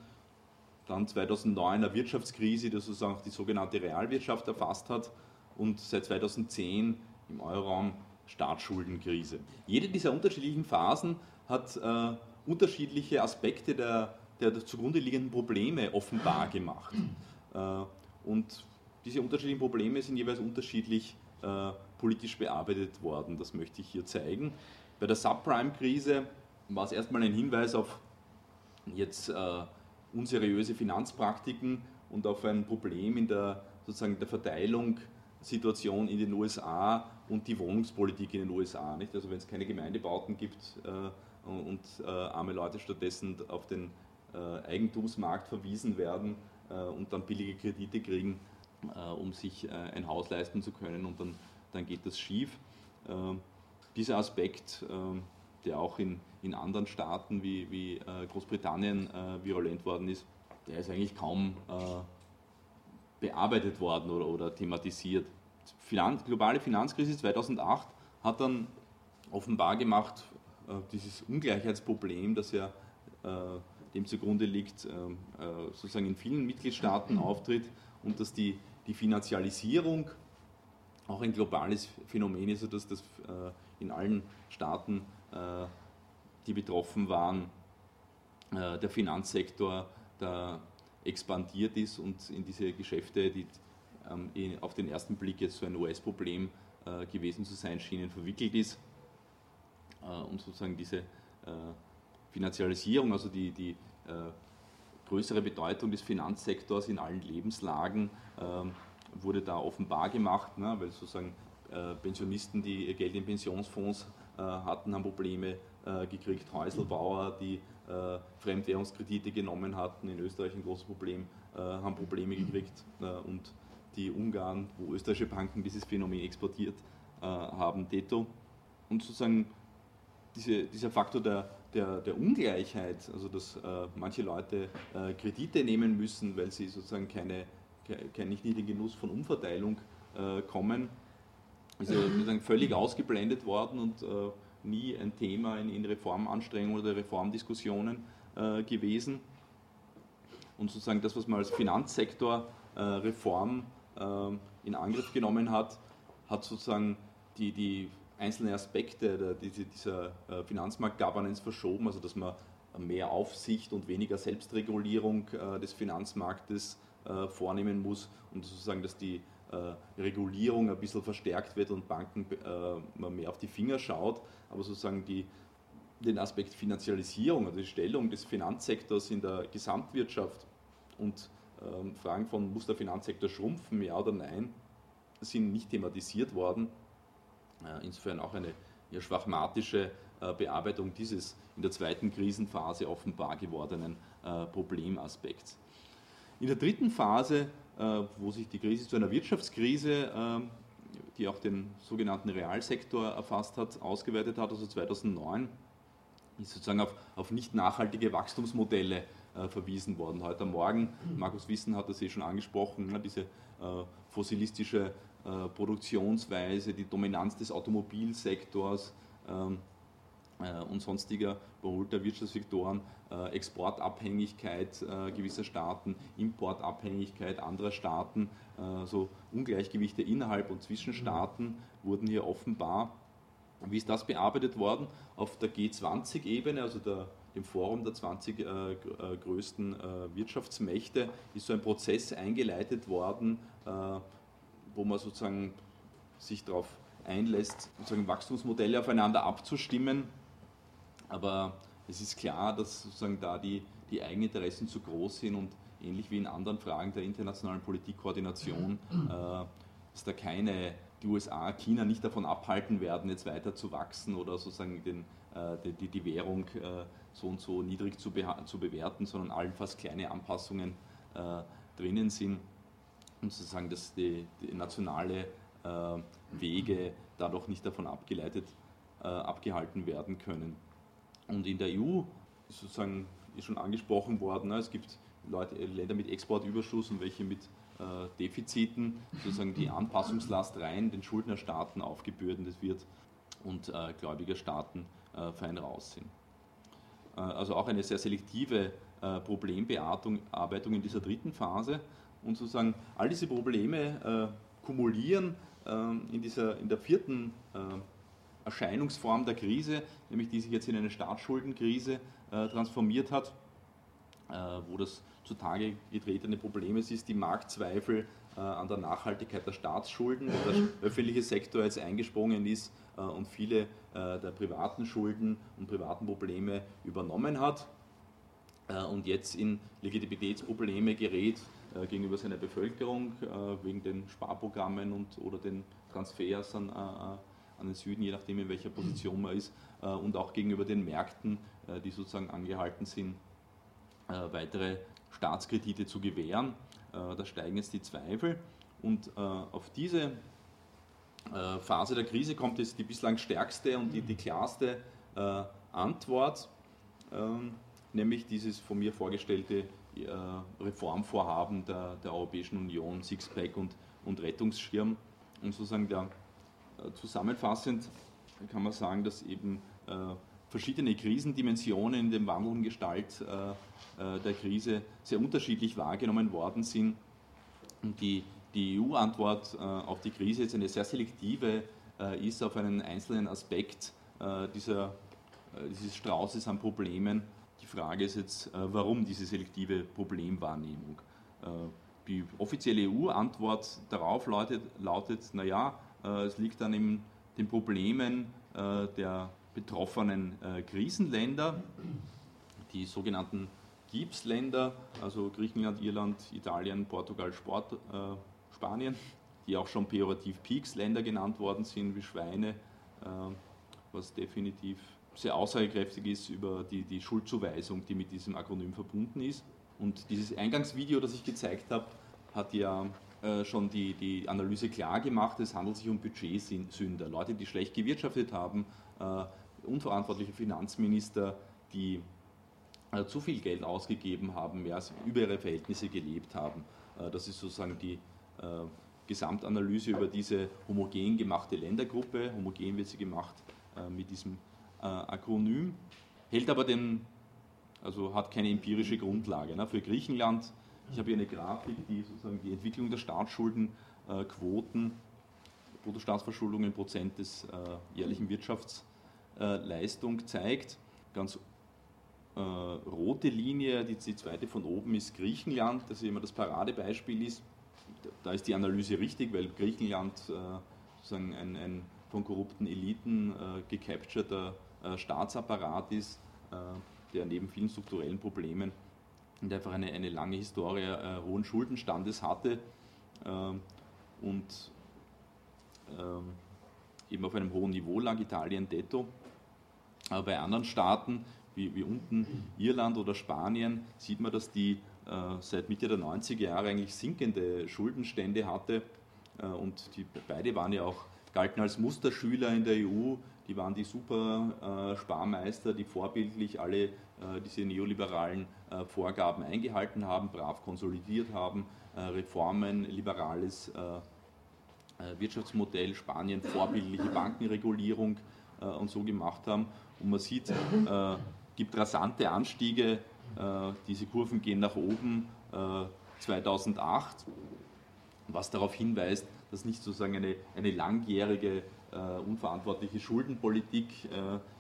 Speaker 1: dann 2009 eine Wirtschaftskrise, die sozusagen die sogenannte Realwirtschaft erfasst hat und seit 2010 im Euroraum Staatsschuldenkrise. Jede dieser unterschiedlichen Phasen hat äh, unterschiedliche Aspekte der, der, zugrunde liegenden Probleme offenbar gemacht. Äh, und diese unterschiedlichen Probleme sind jeweils unterschiedlich äh, politisch bearbeitet worden. Das möchte ich hier zeigen. Bei der Subprime-Krise war es erstmal ein Hinweis auf jetzt äh, unseriöse Finanzpraktiken und auf ein Problem in der, sozusagen der Verteilung in den USA und die Wohnungspolitik in den USA. Nicht? Also wenn es keine Gemeindebauten gibt äh, und äh, arme Leute stattdessen auf den äh, Eigentumsmarkt verwiesen werden äh, und dann billige Kredite kriegen, äh, um sich äh, ein Haus leisten zu können und dann, dann geht das schief. dieser Aspekt, der auch in, in anderen Staaten wie, wie Großbritannien virulent worden ist, der ist eigentlich kaum bearbeitet worden oder, oder thematisiert. Finanz, globale Finanzkrise 2008 hat dann offenbar gemacht, äh, dieses Ungleichheitsproblem, das ja äh, dem zugrunde liegt, äh, sozusagen in vielen Mitgliedstaaten auftritt und dass die, die Finanzialisierung auch ein globales Phänomen ist, dass das in allen Staaten, die betroffen waren, der Finanzsektor der expandiert ist und in diese Geschäfte, die ähm, auf den ersten Blick jetzt so ein US-Problem äh, gewesen zu sein schienen, verwickelt ist, äh, um sozusagen diese, äh, Finanzialisierung, also die, die größere Bedeutung des Finanzsektors in allen Lebenslagen ähm, wurde da offenbar gemacht, ne, weil sozusagen Pensionisten, die ihr Geld in Pensionsfonds hatten, haben Probleme gekriegt, Häuselbauer, die Fremdwährungskredite genommen hatten, in Österreich ein großes Problem, haben Probleme gekriegt und die Ungarn, wo österreichische Banken dieses Phänomen exportiert haben, detto. Und sozusagen diese, dieser Faktor der, der, der, Ungleichheit, also dass äh, manche Leute äh, Kredite nehmen müssen, weil sie sozusagen keine, kein, nicht in den Genuss von Umverteilung äh, kommen, ist ja völlig ausgeblendet worden und äh, nie ein Thema in, in Reformanstrengungen oder Reformdiskussionen äh, gewesen. Und sozusagen das, was man als Finanzsektorreform äh, in Angriff genommen hat, hat sozusagen die, die einzelne Aspekte der, dieser äh, Finanzmarkt-Governance verschoben, also dass man mehr Aufsicht und weniger Selbstregulierung äh, des Finanzmarktes äh, vornehmen muss und sozusagen, dass die Regulierung ein bisschen verstärkt wird und Banken man mehr auf die Finger schaut, aber sozusagen die, den Aspekt Finanzialisierung, also die Stellung des Finanzsektors in der Gesamtwirtschaft und ähm, Fragen von, muss der Finanzsektor schrumpfen, ja oder nein, sind nicht thematisiert worden. Äh, insofern auch eine eher schwachmatische äh, Bearbeitung dieses in der zweiten Krisenphase offenbar gewordenen äh, Problemaspekts. In der dritten Phase, wo sich die Krise zu einer Wirtschaftskrise, die auch den sogenannten Realsektor erfasst hat, ausgeweitet hat, also 2009, ist sozusagen auf, auf nicht nachhaltige Wachstumsmodelle verwiesen worden. Heute Morgen, Markus Wissen hat das eh schon angesprochen, ne, diese fossilistische äh, Produktionsweise, die Dominanz des Automobilsektors ähm, äh, und sonstiger überholter Wirtschaftssektoren, äh, Exportabhängigkeit gewisser Staaten, Importabhängigkeit anderer Staaten, so Ungleichgewichte innerhalb und zwischen Staaten wurden hier offenbar. Wie ist das bearbeitet worden? Auf der G20-Ebene, also der, dem Forum der 20 äh, größten äh, Wirtschaftsmächte, ist so ein Prozess eingeleitet worden, äh, wo man sozusagen sich darauf einlässt, sozusagen Wachstumsmodelle aufeinander abzustimmen. Aber es ist klar, dass sozusagen da die, die Eigeninteressen zu groß sind und ähnlich wie in anderen Fragen der internationalen Politikkoordination, äh, dass da keine, die USA, China nicht davon abhalten werden, jetzt weiter zu wachsen oder sozusagen den, äh, die, die Währung äh, so und so niedrig zu, zu bewerten, sondern allenfalls kleine Anpassungen äh, drinnen sind und sozusagen, dass die, die nationale äh, Wege dadurch nicht davon abgeleitet, äh, abgehalten werden können. Und in der EU ist sozusagen ist schon angesprochen worden, ne, es gibt Leute, Länder mit Exportüberschuss und welche mit äh, Defiziten, sozusagen die Anpassungslast rein den Schuldnerstaaten aufgebürdet wird und äh, Gläubigerstaaten äh, fein raus sind. Äh, also auch eine sehr selektive äh, Problembearbeitung in dieser dritten Phase und sozusagen all diese Probleme äh, kumulieren äh, in, dieser, in der vierten äh, Erscheinungsform der Krise, nämlich die sich jetzt in eine Staatsschuldenkrise äh, transformiert hat, äh, wo das zutage getretene Problem ist, die Marktzweifel äh, an der Nachhaltigkeit der Staatsschulden, wo der öffentliche Sektor jetzt eingesprungen ist und viele der privaten Schulden und privaten Probleme übernommen hat und jetzt in Legitimitätsprobleme gerät, äh, gegenüber seiner Bevölkerung äh, wegen den Sparprogrammen und, oder den Transfers an, äh, an den Süden, je nachdem in welcher Position man ist, und auch gegenüber den Märkten, die sozusagen angehalten sind, weitere Staatskredite zu gewähren. Da steigen jetzt die Zweifel und auf diese Phase der Krise kommt jetzt die bislang stärkste und die, die klarste Antwort, ähm, nämlich dieses von mir vorgestellte äh, Reformvorhaben der, der Europäischen Union, Sixpack und, und Rettungsschirm. Und sozusagen der, äh, zusammenfassend kann man sagen, dass eben äh, verschiedene Krisendimensionen in der wandelnden Gestalt äh, äh, der Krise sehr unterschiedlich wahrgenommen worden sind. Und die, die EU-Antwort auf die Krise jetzt eine sehr selektive ist auf einen einzelnen Aspekt dieser, dieses Straußes an Problemen die Frage ist jetzt, warum diese selektive Problemwahrnehmung? Die offizielle EU-Antwort darauf lautet, lautet naja, es liegt an den Problemen der betroffenen Krisenländer die sogenannten GIPS-Länder, also Griechenland, Irland, Italien, Portugal, Sport, äh, Spanien, die auch schon pejorativ Peaks-Länder genannt worden sind, wie Schweine, äh, was definitiv sehr aussagekräftig ist über die, die Schuldzuweisung, die mit diesem Akronym verbunden ist. Und dieses Eingangsvideo, das ich gezeigt habe, hat ja äh, schon die, die Analyse klar gemacht, es handelt sich um Budgetsünder, Leute, die schlecht gewirtschaftet haben, äh, unverantwortliche Finanzminister, die äh, zu viel Geld ausgegeben haben, mehr über ihre Verhältnisse gelebt haben. Äh, das ist sozusagen die äh, Gesamtanalyse über diese homogen gemachte Ländergruppe. Homogen wird sie gemacht äh, mit diesem Akronym, hält aber den, also hat keine empirische Grundlage. Ne? Für Griechenland ich habe hier eine Grafik, die sozusagen die Entwicklung der Staatsschuldenquoten, äh, Bruttostaatsverschuldung in Prozent des äh, jährlichen Wirtschaftsleistung zeigt. Ganz äh, rote Linie, die, die, zweite von oben ist Griechenland, das immer das Paradebeispiel ist. Da ist die Analyse richtig, weil Griechenland äh, sozusagen ein, ein, von korrupten Eliten äh, gecapturter äh, Staatsapparat ist, der neben vielen strukturellen Problemen und einfach eine, eine lange Historie äh, hohen Schuldenstandes hatte äh, und äh, eben auf einem hohen Niveau lag, Italien detto. Aber bei anderen Staaten, wie, wie unten Irland oder Spanien, sieht man, dass die äh, seit Mitte der 90er Jahre eigentlich sinkende Schuldenstände hatte. Äh, und die, beide waren ja auch, galten als Musterschüler in der EU, die waren die super äh, Sparmeister, die vorbildlich alle diese neoliberalen äh, Vorgaben eingehalten haben, brav konsolidiert haben, Reformen, liberales Wirtschaftsmodell, Spanien vorbildliche Bankenregulierung und so gemacht haben. Und man sieht, es gibt rasante Anstiege, diese Kurven gehen nach oben 2008, was darauf hinweist, dass nicht sozusagen eine, eine langjährige unverantwortliche Schuldenpolitik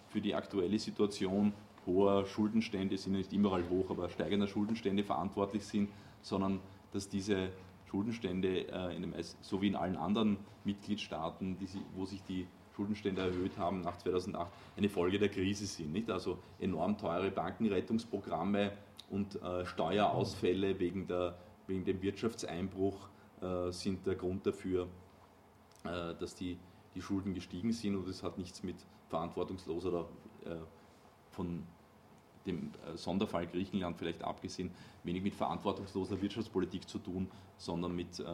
Speaker 1: für die aktuelle Situation hoher Schuldenstände sind nicht überall hoch, aber steigender Schuldenstände verantwortlich sind, sondern dass diese Schuldenstände, äh, in dem, so wie in allen anderen Mitgliedstaaten, die, wo sich die Schuldenstände erhöht haben nach 2008, eine Folge der Krise sind. Nicht? Also enorm teure Bankenrettungsprogramme und äh, Steuerausfälle wegen, der, wegen dem Wirtschaftseinbruch äh, sind der Grund dafür, äh, dass die, die Schulden gestiegen sind und es hat nichts mit verantwortungsloser oder äh, von dem äh, Sonderfall Griechenland vielleicht abgesehen, wenig mit verantwortungsloser Wirtschaftspolitik zu tun, sondern mit äh,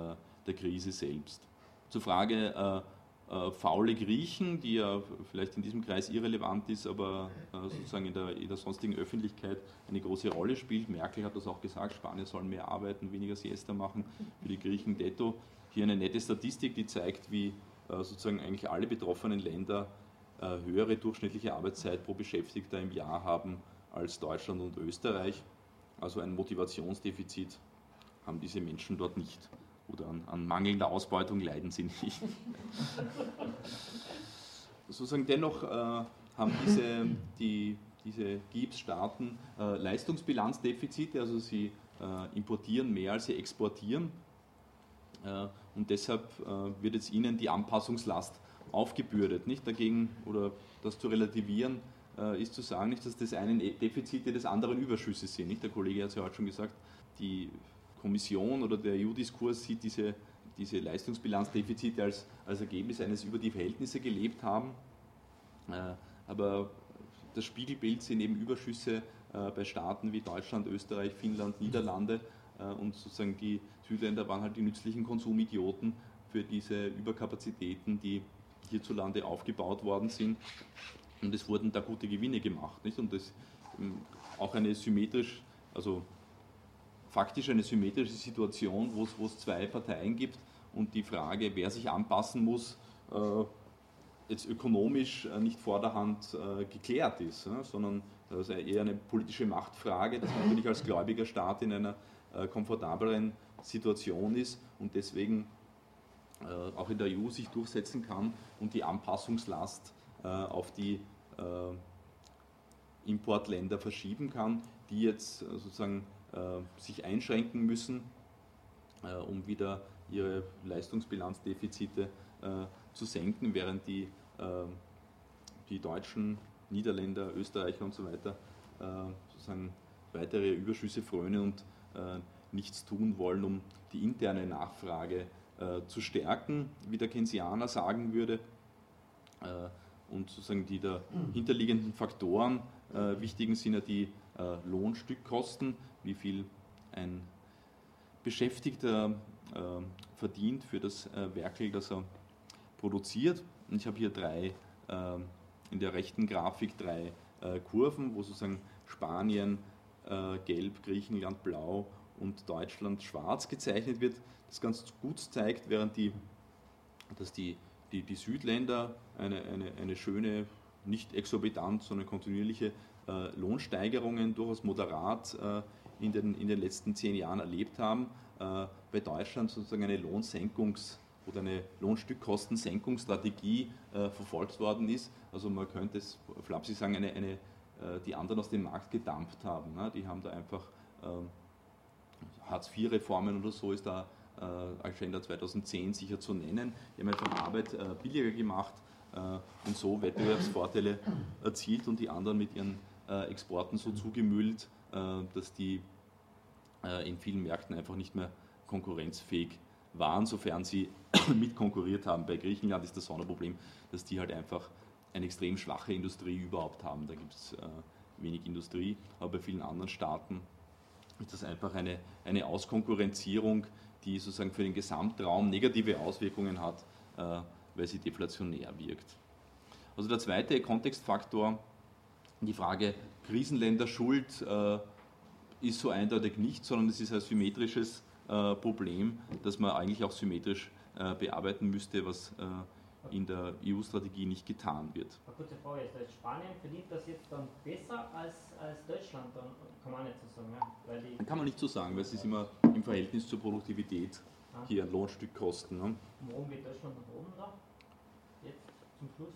Speaker 1: der Krise selbst. Zur Frage äh, äh, faule Griechen, die ja vielleicht in diesem Kreis irrelevant ist, aber äh, sozusagen in der, in der, sonstigen Öffentlichkeit eine große Rolle spielt. Merkel hat das auch gesagt, Spanien soll mehr arbeiten, weniger Siesta machen, für die Griechen detto. Hier eine nette Statistik, die zeigt, wie sozusagen eigentlich alle betroffenen Länder höhere durchschnittliche Arbeitszeit pro Beschäftigter im Jahr haben als Deutschland und Österreich. Also ein Motivationsdefizit haben diese Menschen dort nicht. Oder an, an mangelnder Ausbeutung leiden sie nicht. Sozusagen dennoch äh, haben diese, die, diese GIPS-Staaten äh, Leistungsbilanzdefizite, also sie äh, importieren mehr als sie exportieren. Äh, und deshalb äh, wird es ihnen die Anpassungslast aufgebürdet. Nicht dagegen oder das zu relativieren, äh, ist zu sagen, nicht, dass das eine Defizite des anderen Überschüsse sind. Nicht? Der Kollege hat es ja heute schon gesagt, die Kommission oder der EU-Diskurs sieht diese, diese Leistungsbilanzdefizite als, als Ergebnis eines über die Verhältnisse gelebt haben. Äh, aber das Spiegelbild sind eben Überschüsse äh, bei Staaten wie Deutschland, Österreich, Finnland, Niederlande und sozusagen die Südländer waren halt die nützlichen Konsumidioten für diese Überkapazitäten, die hierzulande aufgebaut worden sind. Und es wurden da gute Gewinne gemacht. Nicht? Und das ähm, auch eine symmetrisch, also faktisch eine symmetrische Situation, wo es, zwei Parteien gibt und die Frage, wer sich anpassen muss, äh, jetzt ökonomisch äh, nicht vor der Hand äh, geklärt ist, ne? sondern das ist eher eine politische Machtfrage, dass man natürlich als gläubiger Staat in einer äh, komfortableren Situation ist und deswegen auch in der EU sich durchsetzen kann und die Anpassungslast äh, auf die äh, Importländer verschieben kann, die jetzt sozusagen sich einschränken müssen, um wieder ihre Leistungsbilanzdefizite zu senken, während die, die Deutschen, Niederländer, Österreicher und so weiter sozusagen weitere Überschüsse frönen und nichts tun wollen, um die interne Nachfrage zu stärken, wie der Keynesianer sagen würde. Und sozusagen die dahinterliegenden Faktoren wichtigen sind ja die Lohnstückkosten, wie viel ein Beschäftigter verdient für das Werkel, das er produziert. Und ich habe hier drei, in der rechten Grafik drei äh, Kurven, wo sozusagen Spanien äh, gelb, Griechenland blau und Deutschland schwarz gezeichnet wird. Das ganz gut zeigt, während die, dass die, die, die Südländer eine, eine, eine schöne, nicht exorbitant, sondern kontinuierliche äh, Lohnsteigerungen durchaus moderat äh, in, den, in den letzten zehn Jahren erlebt haben. Äh, bei Deutschland sozusagen eine Lohnsenkungs- oder eine Lohnstückkostensenkungsstrategie äh, verfolgt worden ist. Also man könnte es flapsig sagen, eine, eine, äh, die anderen aus dem Markt gedampft haben. Ne? Die haben da einfach ähm, Hartz-IV-Reformen oder so ist da äh, Agenda 2010 sicher zu nennen. Die haben einfach Arbeit äh, billiger gemacht äh, und so Wettbewerbsvorteile erzielt und die anderen mit ihren äh, Exporten so zugemüllt, dass die in vielen Märkten einfach nicht mehr konkurrenzfähig waren, sofern sie mitkonkurriert haben. Bei Griechenland ist das Sonderproblem, dass die halt einfach eine extrem schwache Industrie überhaupt haben. Da gibt es äh, wenig Industrie, aber bei vielen anderen Staaten ist das einfach eine, eine Auskonkurrenzierung, die sozusagen für den Gesamtraum negative Auswirkungen hat, äh, weil sie deflationär wirkt. Also der zweite Kontextfaktor, die Frage Krisenländerschuld äh, ist so eindeutig nicht, sondern es ist ein symmetrisches äh, Problem, das man eigentlich auch symmetrisch bearbeiten müsste, was in der EU-Strategie nicht getan wird.
Speaker 5: Eine kurze Frage ist, Spanien verdient das jetzt dann besser als, als Deutschland, dann kann man nicht so sagen. Ja?
Speaker 1: Kann man nicht so sagen, weil es ist immer im Verhältnis zur Produktivität ah. hier ein Lohnstückkosten. Ne?
Speaker 5: Warum geht Deutschland nach oben da? Jetzt zum Schluss?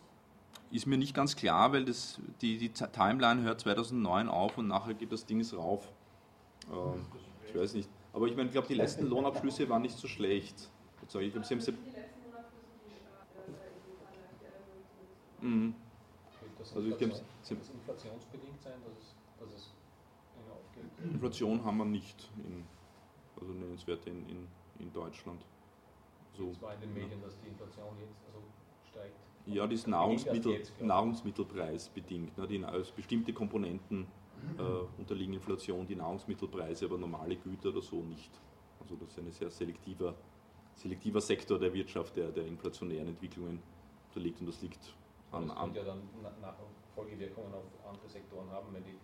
Speaker 1: Ist mir nicht ganz klar, weil das, die, die Timeline hört 2009 auf und nachher geht das Ding rauf. Ähm, ich weiß nicht. Aber ich meine, ich glaube, die letzten Lohnabschlüsse waren nicht so schlecht. Ich, glaube, Sie haben
Speaker 3: mhm. Also ich glaube, das inflationsbedingt sein, dass es, dass es aufgeht?
Speaker 1: Inflation haben wir nicht, in, also nennenswerte in, in, in Deutschland.
Speaker 3: So, es war in den Medien, dass die Inflation jetzt also steigt.
Speaker 1: Ja, die ist Nahrungsmittel, Nahrungsmittelpreisbedingt. Ne, die, also bestimmte Komponenten äh, unterliegen Inflation die Nahrungsmittelpreise, aber normale Güter oder so nicht. Also das ist ein sehr selektiver, selektiver Sektor der Wirtschaft, der, der inflationären Entwicklungen unterliegt und das liegt
Speaker 3: an. Das könnte ja dann nach Folgewirkungen auf andere Sektoren haben, wenn die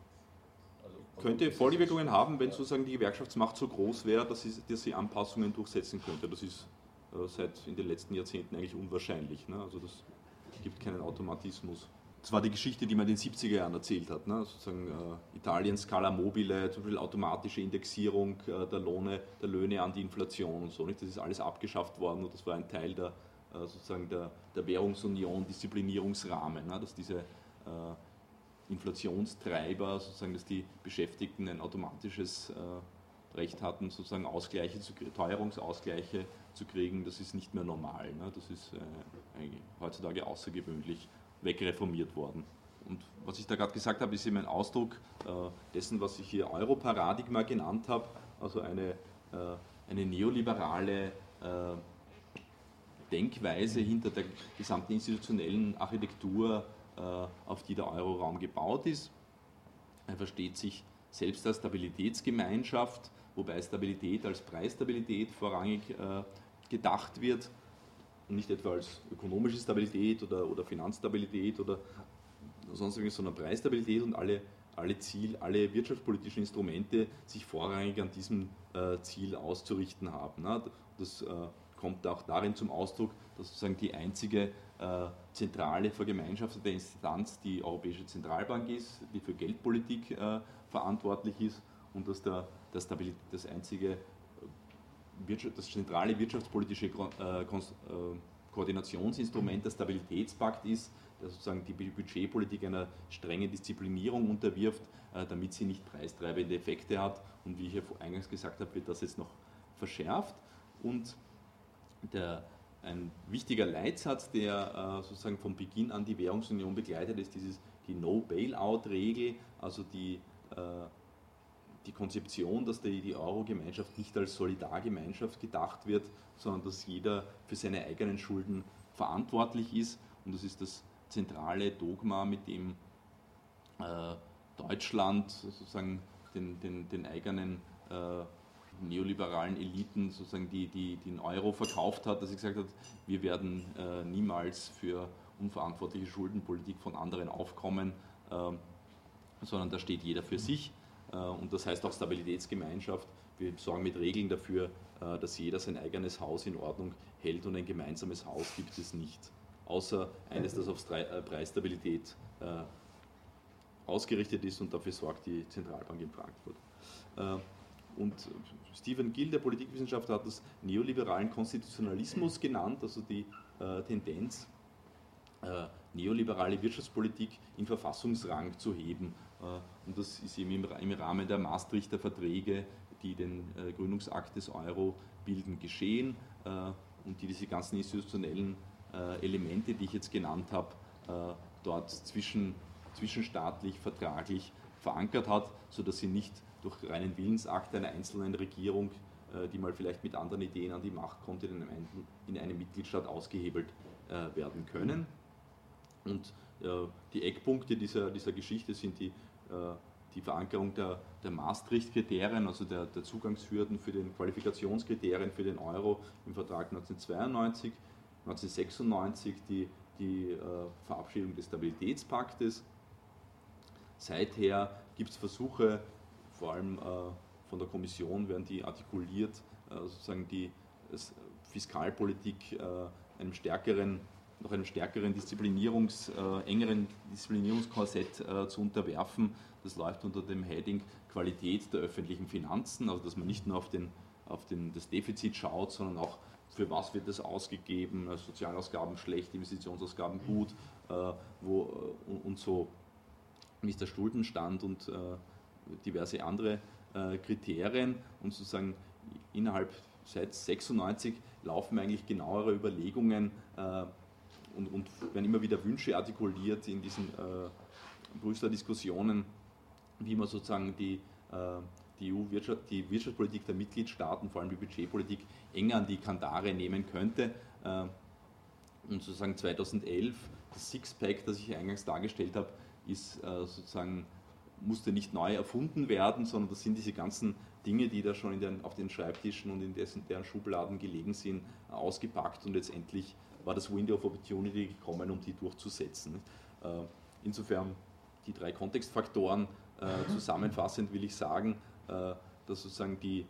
Speaker 1: also könnte Folgewirkungen haben, wenn sozusagen die Gewerkschaftsmacht so groß wäre, dass sie, dass sie Anpassungen durchsetzen könnte. Das ist äh, seit in den letzten Jahrzehnten eigentlich unwahrscheinlich. Ne? Also das gibt keinen Automatismus das war die Geschichte, die man in den 70er Jahren erzählt hat. Ne? Sozusagen äh, Italien Scala Mobile, zum Beispiel automatische Indexierung äh, der, Lohne, der Löhne an die Inflation und so. Nicht? Das ist alles abgeschafft worden und das war ein Teil der, sozusagen der, der Währungsunion, Disziplinierungsrahmen, ne? dass diese äh, Inflationstreiber, sozusagen, dass die Beschäftigten ein automatisches äh, Recht hatten, sozusagen Ausgleiche zu, Teuerungsausgleiche zu kriegen, das ist nicht mehr normal. Ne? Das ist äh, heutzutage außergewöhnlich wegreformiert worden. Und was ich da gerade gesagt habe, ist eben ein Ausdruck äh, dessen, was ich hier Europaradigma genannt habe, also eine, äh, eine neoliberale äh, Denkweise hinter der gesamten institutionellen Architektur, äh, auf die der Euroraum gebaut ist. Er versteht sich selbst als Stabilitätsgemeinschaft, wobei Stabilität als Preisstabilität vorrangig äh, gedacht wird nicht etwa als ökonomische Stabilität oder, oder Finanzstabilität oder sonst irgendwas, sondern Preisstabilität und alle, alle Ziel, alle wirtschaftspolitischen Instrumente sich vorrangig an diesem äh, Ziel auszurichten haben. Ne? Das äh, kommt auch darin zum Ausdruck, dass sozusagen die einzige äh, zentrale vergemeinschaftete Instanz die Europäische Zentralbank ist, die für Geldpolitik äh, verantwortlich ist und dass der, der Stabilität, das einzige das zentrale wirtschaftspolitische äh, äh, Koordinationsinstrument der Stabilitätspakt ist, der sozusagen die Budgetpolitik einer strengen Disziplinierung unterwirft, äh, damit sie nicht preistreibende Effekte hat. Und wie ich ja eingangs gesagt habe, wird das jetzt noch verschärft. Und der, ein wichtiger Leitsatz, der sozusagen von Beginn an die Währungsunion begleitet, ist dieses, die No-Bailout-Regel, also die, die Konzeption, dass die, die Euro-Gemeinschaft nicht als Solidargemeinschaft gedacht wird, sondern dass jeder für seine eigenen Schulden verantwortlich ist. Und das ist das zentrale Dogma, mit dem äh, Deutschland sozusagen den, den, den eigenen äh, neoliberalen Eliten sozusagen die, die, den Euro verkauft hat, dass sie gesagt hat, wir werden äh, niemals für unverantwortliche Schuldenpolitik von anderen aufkommen, ähm, sondern da steht jeder für sich. Äh, und das heißt auch Stabilitätsgemeinschaft. Wir sorgen mit Regeln dafür, äh, dass jeder sein eigenes Haus in Ordnung hält und ein gemeinsames Haus gibt es nicht. Außer eines, das auf äh, Preisstabilität ausgerichtet ist und dafür sorgt die Zentralbank in Frankfurt. Und Stephen Gill, der Politikwissenschaftler, hat das neoliberalen Konstitutionalismus genannt, also die Tendenz, neoliberale Wirtschaftspolitik in Verfassungsrang zu heben. Und das ist eben im Rahmen der Maastrichter Verträge, die den äh, Gründungsakt des Euro bilden, geschehen äh, und die diese ganzen institutionellen äh, Elemente, die ich jetzt genannt habe, dort zwischen, zwischenstaatlich, vertraglich verankert hat, sodass sie nicht durch reinen Willensakt einer einzelnen Regierung, die mal vielleicht mit anderen Ideen an die Macht kommt, in einem, in einem Mitgliedstaat ausgehebelt werden können. Und die Eckpunkte dieser, dieser Geschichte sind die äh, die Verankerung der, der Maastricht-Kriterien, also der, der, Zugangshürden für den Qualifikationskriterien für den Euro im Vertrag 1992, 1996 die, die äh, Verabschiedung des Stabilitätspaktes. Seither gibt es Versuche, vor allem äh, von der Kommission werden die artikuliert, äh, sozusagen die Fiskalpolitik äh, einem stärkeren noch einem stärkeren Disziplinierungs, engeren Disziplinierungskorsett zu unterwerfen. Das läuft unter dem Heading Qualität der öffentlichen Finanzen, also dass man nicht nur auf, den, auf den, das Defizit schaut, sondern auch für was wird das ausgegeben, Sozialausgaben schlecht, Investitionsausgaben gut, wo, und, so wie ist der Schuldenstand und diverse andere äh, Kriterien und sozusagen innerhalb seit 96 laufen eigentlich genauere Überlegungen, äh, und, und werden immer wieder Wünsche artikuliert in diesen äh, Brüsseler Diskussionen, wie man sozusagen die, die EU-Wirtschaft, die Wirtschaftspolitik der Mitgliedstaaten, vor allem die Budgetpolitik, enger an die Kandare nehmen könnte. Und sozusagen 2011, das Sixpack, das ich eingangs dargestellt habe, ist sozusagen musste nicht neu erfunden werden, sondern das sind diese ganzen Dinge, die da schon den, auf den Schreibtischen und in dessen, deren Schubladen gelegen sind, ausgepackt und letztendlich war das Window of Opportunity gekommen, um die durchzusetzen. Äh, insofern die drei Kontextfaktoren äh, zusammenfassend will ich sagen, äh, dass sozusagen die,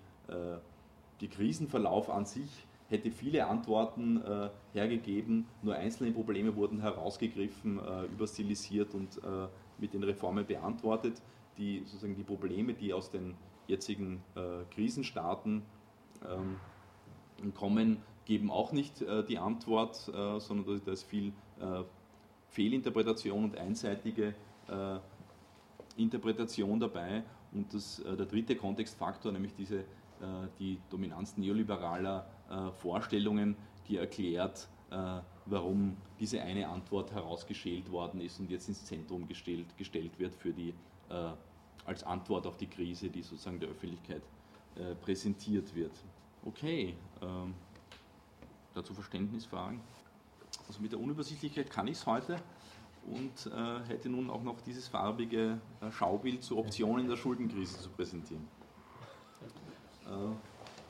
Speaker 1: die Krisenverlauf an sich hätte viele Antworten äh, hergegeben, nur einzelne Probleme wurden herausgegriffen, äh, überstilisiert und äh, mit den Reformen beantwortet. Die, sozusagen die Probleme, die aus den jetzigen Krisenstaaten ähm, kommen, geben auch nicht äh, die Antwort, äh, sondern da ist viel äh, Fehlinterpretation und einseitige äh, Interpretation dabei. Und das, äh, der dritte Kontextfaktor, nämlich diese, äh, die Dominanz neoliberaler Vorstellungen, die erklärt, warum diese eine Antwort herausgeschält worden ist und jetzt ins Zentrum gestellt, gestellt wird für die, als Antwort auf die Krise, die sozusagen der Öffentlichkeit präsentiert wird. Okay. Ähm, dazu Verständnisfragen. Also mit der Unübersichtlichkeit kann ich es heute und äh, hätte nun auch noch dieses farbige äh, Schaubild zu Optionen der Schuldenkrise zu präsentieren.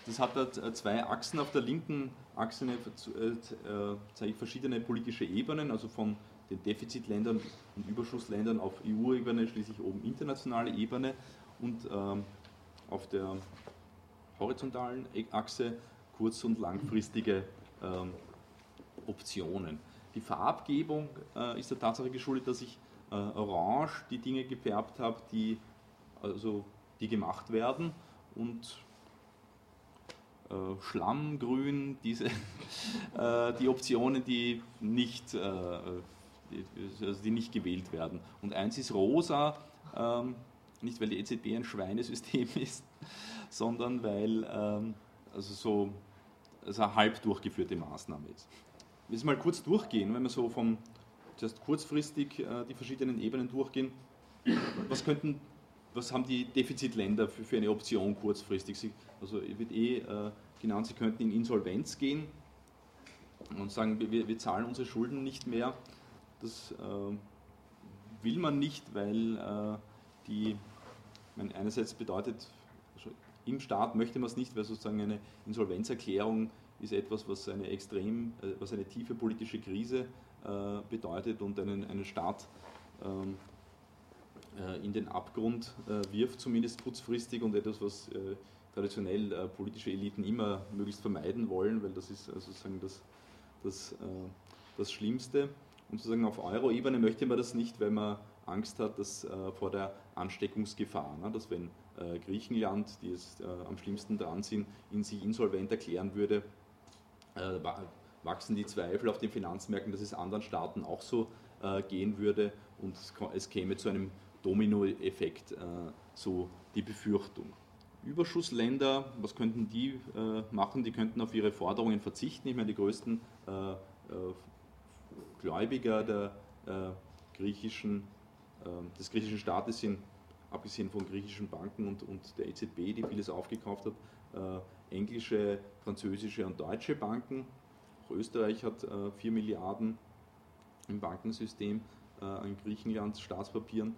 Speaker 1: Äh, das hat äh, zwei Achsen. Auf der linken Achse äh, äh, zeige ich verschiedene politische Ebenen, also von den Defizitländern und Überschussländern auf EU-Ebene, schließlich oben internationale Ebene und ähm, auf der horizontalen Achse kurz- und langfristige ähm, Optionen. Die Farbgebung äh, ist der Tatsache geschuldet, dass ich äh, orange die Dinge gefärbt habe, die, also, die gemacht werden und äh, Schlammgrün diese, äh, die Optionen, die nicht, äh, die, also die nicht gewählt werden. Und eins ist rosa, ähm, nicht weil die EZB ein Schweinesystem ist, sondern weil ähm, also so also eine halb durchgeführte Maßnahme ist. Es mal kurz durchgehen, wenn wir so vom zuerst kurzfristig äh, die verschiedenen Ebenen durchgehen. Was könnten, was haben die Defizitländer für, für eine Option kurzfristig? Sie, also wird eh äh, genannt, sie könnten in Insolvenz gehen und sagen, wir, wir zahlen unsere Schulden nicht mehr. Das äh, will man nicht, weil äh, die, meine, einerseits bedeutet, also im Staat möchte man es nicht, weil sozusagen eine Insolvenzerklärung ist etwas, was eine extrem, äh, was eine tiefe politische Krise äh, bedeutet und einen, einen Staat ähm, äh, in den Abgrund wirft, zumindest kurzfristig und etwas, was traditionell politische Eliten immer möglichst vermeiden wollen, weil das ist sozusagen das, das, das Schlimmste. Und sozusagen auf Euro-Ebene möchte man das nicht, weil man Angst hat, dass vor der Ansteckungsgefahr, ne, dass wenn Griechenland, die jetzt am schlimmsten dran sind, in sich insolvent erklären würde, wachsen die Zweifel auf den Finanzmärkten, dass es anderen Staaten auch so äh, gehen würde und es käme zu einem Dominoeffekt, äh, so die Befürchtung. Überschussländer, was könnten die äh, machen? Die könnten auf ihre Forderungen verzichten. Ich meine, die größten äh, äh, Gläubiger der, äh, griechischen, des griechischen Staates sind, abgesehen von griechischen Banken und, und der EZB, die vieles aufgekauft hat, englische, französische und deutsche Banken. Auch Österreich hat äh, 4 Milliarden im Bankensystem äh, an Griechenlands Staatspapieren.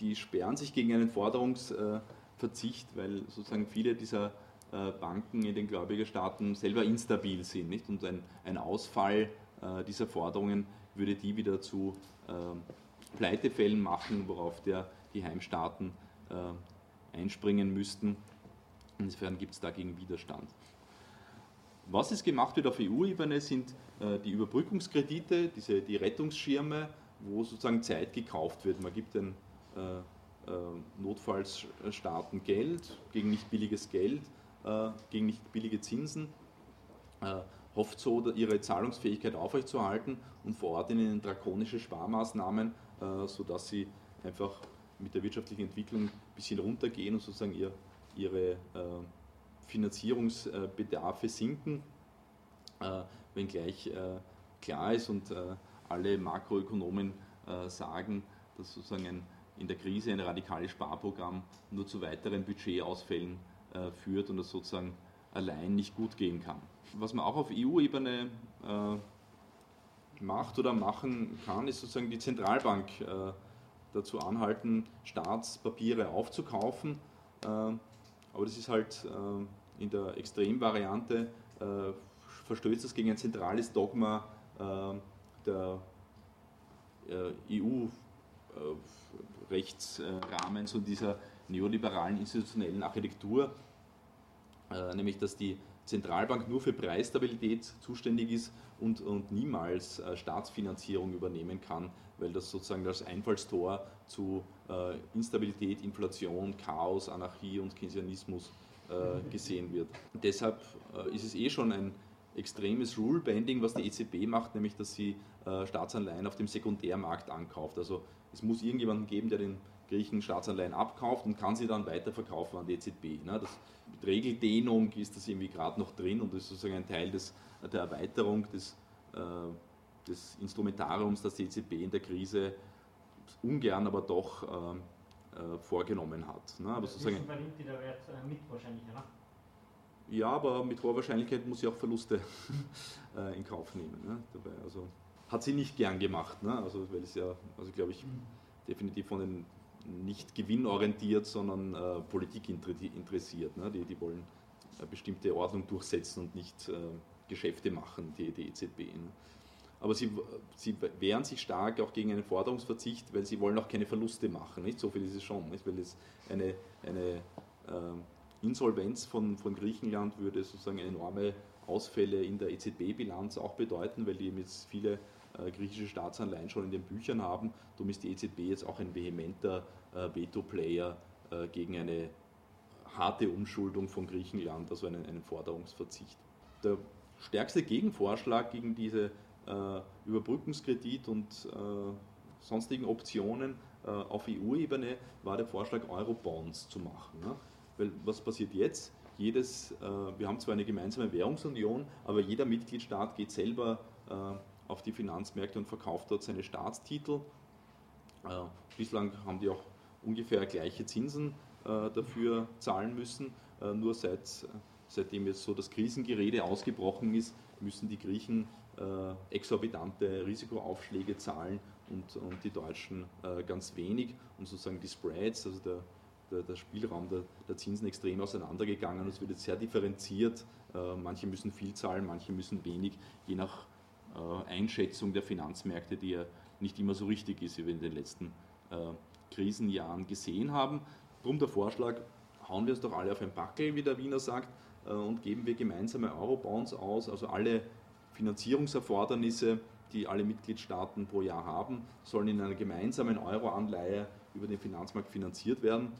Speaker 1: Die sperren sich gegen einen Forderungsverzicht, weil sozusagen viele dieser äh, Banken in den Gläubigerstaaten selber instabil sind. Nicht? Und ein, ein Ausfall äh, dieser Forderungen würde die wieder zu äh, Pleitefällen machen, worauf der, die Heimstaaten äh, einspringen müssten. Insofern gibt es dagegen Widerstand. Was es gemacht wird auf EU-Ebene sind die Überbrückungskredite, diese, die Rettungsschirme, wo sozusagen Zeit gekauft wird. Man gibt den äh, äh, Notfallsstaaten Geld gegen nicht billiges Geld, äh, gegen nicht billige Zinsen, hofft so, ihre Zahlungsfähigkeit aufrechtzuerhalten und verordnet ihnen drakonische Sparmaßnahmen, sodass sie einfach mit der wirtschaftlichen Entwicklung ein bisschen runtergehen und sozusagen ihr, ihre Finanzierungsbedarfe sinken, wenngleich klar ist und alle Makroökonomen sagen, dass sozusagen ein, in der Krise ein radikales Sparprogramm nur zu weiteren Budgetausfällen führt und das sozusagen allein nicht gut gehen kann. Was man auch auf EU-Ebene macht oder machen kann, ist sozusagen die Zentralbank dazu anhalten, Staatspapiere aufzukaufen aber das ist halt äh, in der Extremvariante, äh, verstößt das gegen ein zentrales Dogma äh, der EU-Rechtsrahmens und dieser neoliberalen institutionellen Architektur, nämlich dass die Zentralbank nur für Preisstabilität zuständig ist und, und niemals Staatsfinanzierung übernehmen kann, weil das sozusagen das Einfallstor zu äh, Instabilität, Inflation, Chaos, Anarchie und Keynesianismus äh, gesehen wird. Und deshalb äh, ist es eh schon ein extremes Rule-Bending, was die EZB macht, nämlich dass sie äh, Staatsanleihen auf dem Sekundärmarkt ankauft. Also es muss irgendjemanden geben, der den Griechen Staatsanleihen abkauft und kann sie dann weiterverkaufen an die EZB. Ne? Das, mit Regeldehnung ist das irgendwie gerade noch drin und das ist sozusagen ein Teil des, der Erweiterung des äh, des Instrumentariums, das die EZB in der Krise ungern, aber doch äh, äh, vorgenommen hat. Ne? Aber sozusagen,
Speaker 5: übernimmt die der Wert mit wahrscheinlich, oder?
Speaker 1: Ja, aber mit hoher Wahrscheinlichkeit muss sie auch Verluste in Kauf nehmen. Ne? Dabei, also hat sie nicht gern gemacht, ne? also weil es ja, also glaube ich, definitiv von den nicht gewinnorientiert, sondern äh, Politik interessiert. Ne? Die, die wollen eine bestimmte Ordnung durchsetzen und nicht äh, Geschäfte machen, die, die EZB. Ne? aber sie, sie wehren sich stark auch gegen einen Forderungsverzicht, weil sie wollen auch keine Verluste machen. Nicht? So viel ist es schon, nicht? weil es eine, eine äh, Insolvenz von, von Griechenland würde sozusagen enorme Ausfälle in der EZB-Bilanz auch bedeuten, weil die jetzt viele griechische Staatsanleihen schon in den Büchern haben. Darum ist die EZB jetzt auch ein vehementer äh, Veto-Player äh, gegen eine harte Umschuldung von Griechenland, also einen, einen Forderungsverzicht. Der stärkste Gegenvorschlag gegen diese äh, Überbrückungskredit und äh, sonstigen Optionen äh, auf EU-Ebene war der Vorschlag, Eurobonds zu machen. Weil was passiert jetzt? Jedes, wir haben zwar eine gemeinsame Währungsunion, aber jeder Mitgliedstaat geht selber auf die Finanzmärkte und verkauft dort seine Staatstitel. Äh, bislang haben die auch ungefähr gleiche Zinsen äh, dafür zahlen müssen. Äh, nur seit, seitdem jetzt so das Krisengerede ausgebrochen ist, müssen die Griechen exorbitante Risikoaufschläge zahlen und, und die Deutschen ganz wenig. Und sozusagen die Spreads, also der, der, der Spielraum der, der, Zinsen extrem auseinandergegangen. Es wird jetzt sehr differenziert. manche müssen viel zahlen, manche müssen wenig, je nach Einschätzung der Finanzmärkte, die ja nicht immer so richtig ist, wie wir in den letzten Krisenjahren gesehen haben. Drum der Vorschlag, hauen wir es doch alle auf ein Backel, wie der Wiener sagt, äh, und geben wir gemeinsame Eurobonds aus, also alle Finanzierungserfordernisse, die alle Mitgliedstaaten pro Jahr haben, sollen in einer gemeinsamen Euroanleihe über den Finanzmarkt finanziert werden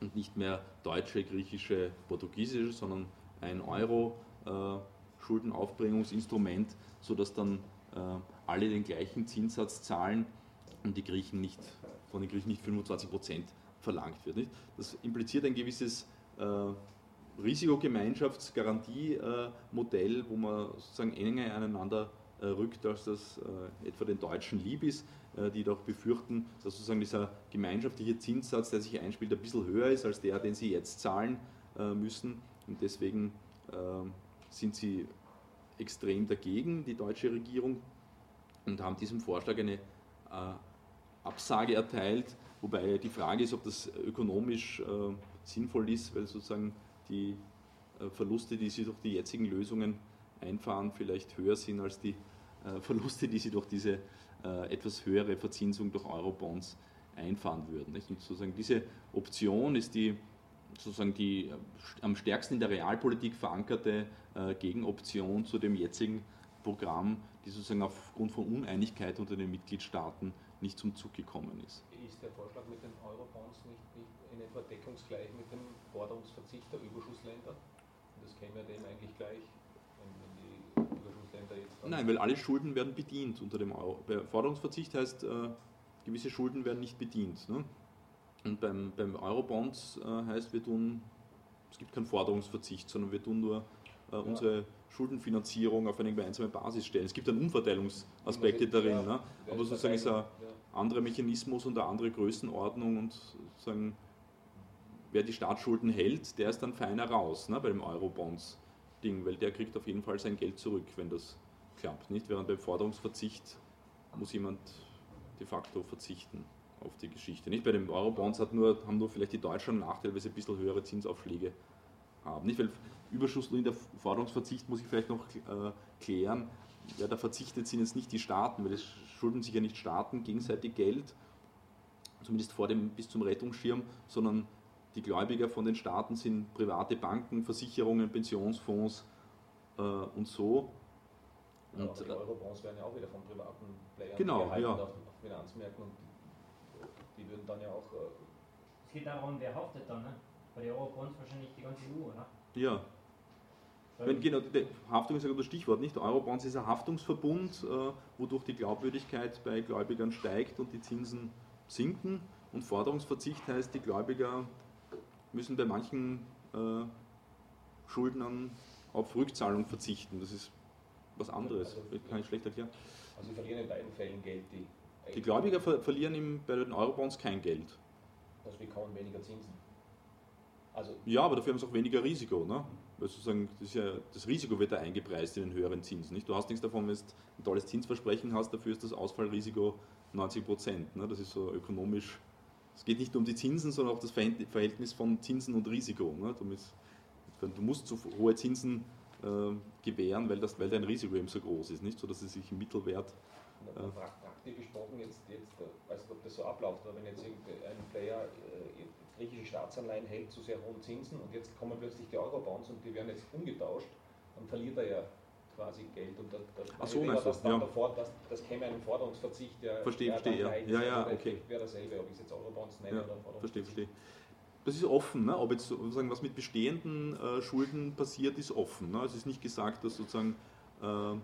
Speaker 1: und nicht mehr deutsche, griechische, portugiesische, sondern ein Euro äh, Schuldenaufbringungsinstrument, sodass dann äh, alle den gleichen Zinssatz zahlen und die Griechen nicht von den Griechen nicht 25 Prozent verlangt wird. Nicht? Das impliziert ein gewisses äh, Risikogemeinschaftsgarantiemodell, wo man sozusagen enger aneinander äh, rückt, als das äh, etwa den Deutschen lieb ist, äh, die doch befürchten, dass sozusagen dieser gemeinschaftliche Zinssatz, der sich einspielt, ein bisschen höher ist als der, den sie jetzt zahlen äh, müssen. Und deswegen äh, sind sie extrem dagegen, die deutsche Regierung, und haben diesem Vorschlag eine Absage erteilt, wobei die Frage ist, ob das ökonomisch äh, sinnvoll ist, weil sozusagen die äh, Verluste, die sie durch die jetzigen Lösungen einfahren, vielleicht höher sind als die äh, Verluste, die sie durch diese äh, etwas höhere Verzinsung durch Eurobonds einfahren würden. Nicht? Und sozusagen diese Option ist die sozusagen die äh, am stärksten in der Realpolitik verankerte äh, Gegenoption zu dem jetzigen Programm, die sozusagen aufgrund von Uneinigkeit unter den Mitgliedstaaten nicht zum Zug gekommen ist.
Speaker 3: Ist der Vorschlag mit den Eurobonds nicht, nicht in etwa deckungsgleich mit dem Forderungsverzicht der Überschussländer? Das käme dem eigentlich gleich, wenn, wenn die Überschussländer jetzt.
Speaker 1: Nein, weil alle Schulden werden bedient unter dem Euro. Forderungsverzicht heißt, äh, gewisse Schulden werden nicht bedient. Ne? Und beim, beim Eurobonds äh, heißt, wir tun, es gibt keinen Forderungsverzicht, sondern wir tun nur äh, unsere Schuldenfinanzierung auf eine gemeinsame Basis stellen. Es gibt dann Umverteilungsaspekte darin, ja, ne? aber sozusagen ist ein anderer Mechanismus und eine andere Größenordnung und sozusagen, wer die Staatsschulden hält, der ist dann feiner raus ne, bei dem Eurobonds-Ding, weil der kriegt auf jeden Fall sein Geld zurück, wenn das klappt. Nicht? Während beim Forderungsverzicht muss jemand de facto verzichten auf die Geschichte. Nicht bei den Eurobonds hat nur, haben nur vielleicht die Deutschen einen Nachteil, weil sie ein bisschen höhere Zinsaufschläge haben. Nicht? Weil Überschuss in der Forderungsverzicht muss ich vielleicht noch äh, klären. Ja, da verzichtet sind jetzt nicht die Staaten, weil es schulden sich ja nicht Staaten gegenseitig Geld, zumindest vor dem bis zum Rettungsschirm, sondern die Gläubiger von den Staaten sind private Banken, Versicherungen, Pensionsfonds äh, und so.
Speaker 3: Und, ja, die Eurobonds werden ja auch wieder von privaten Playern
Speaker 1: genau,
Speaker 3: gehalten
Speaker 1: ja.
Speaker 3: auf Finanzmärkten und die würden dann ja auch. Äh
Speaker 5: es geht darum, wer haftet dann, ne? Bei den Eurobonds wahrscheinlich die ganze EU, oder?
Speaker 1: Ja. Wenn, genau, die Haftung ist ja das Stichwort, nicht? Eurobonds ist ein Haftungsverbund, äh, wodurch die Glaubwürdigkeit bei Gläubigern steigt und die Zinsen sinken. Und Forderungsverzicht heißt, die Gläubiger müssen bei manchen äh, Schuldnern auf Rückzahlung verzichten. Das ist was anderes, also, kann ich schlecht erklären.
Speaker 3: Also sie verlieren in beiden Fällen Geld. Die,
Speaker 1: die Gläubiger ver verlieren im, bei den Eurobonds kein Geld.
Speaker 3: Also wir bekommen weniger Zinsen.
Speaker 1: Also ja, aber dafür haben sie auch weniger Risiko. Ne? Weil sozusagen das, ja, das, Risiko wird da eingepreist in den höheren Zinsen. Nicht? Du hast nichts davon, wenn du ein tolles Zinsversprechen hast, dafür ist das Ausfallrisiko 90 Prozent. Ne? Das ist so ökonomisch. Es geht nicht nur um die Zinsen, sondern auch das Verhältnis von Zinsen und Risiko. Ne? Du, musst, musst so hohe Zinsen äh, gewähren, weil, das, weil dein Risiko eben so groß ist, nicht? so dass es sich im Mittelwert.
Speaker 3: Äh, praktisch gesprochen, jetzt, jetzt weiß nicht, ob das so abläuft, aber wenn jetzt irgendein Player äh, griechische Staatsanleihen hält zu sehr hohen Zinsen und jetzt kommen plötzlich die Eurobonds und die werden jetzt umgetauscht, dann verliert er ja quasi Geld und das, das
Speaker 1: Ach so, meinst du? Ja.
Speaker 3: Davor, das, das käme einem Forderungsverzicht, der
Speaker 1: verstehe, verstehe, ja. Ja, ja, okay.
Speaker 3: wäre dasselbe, ob ich es jetzt Eurobonds nenne
Speaker 1: ja,
Speaker 3: oder Forderungsverzicht.
Speaker 1: Verstehe, verstehe. Das ist offen, ne? ob jetzt sozusagen was mit bestehenden äh, Schulden passiert, ist offen. Ne? Es ist nicht gesagt, dass sozusagen äh,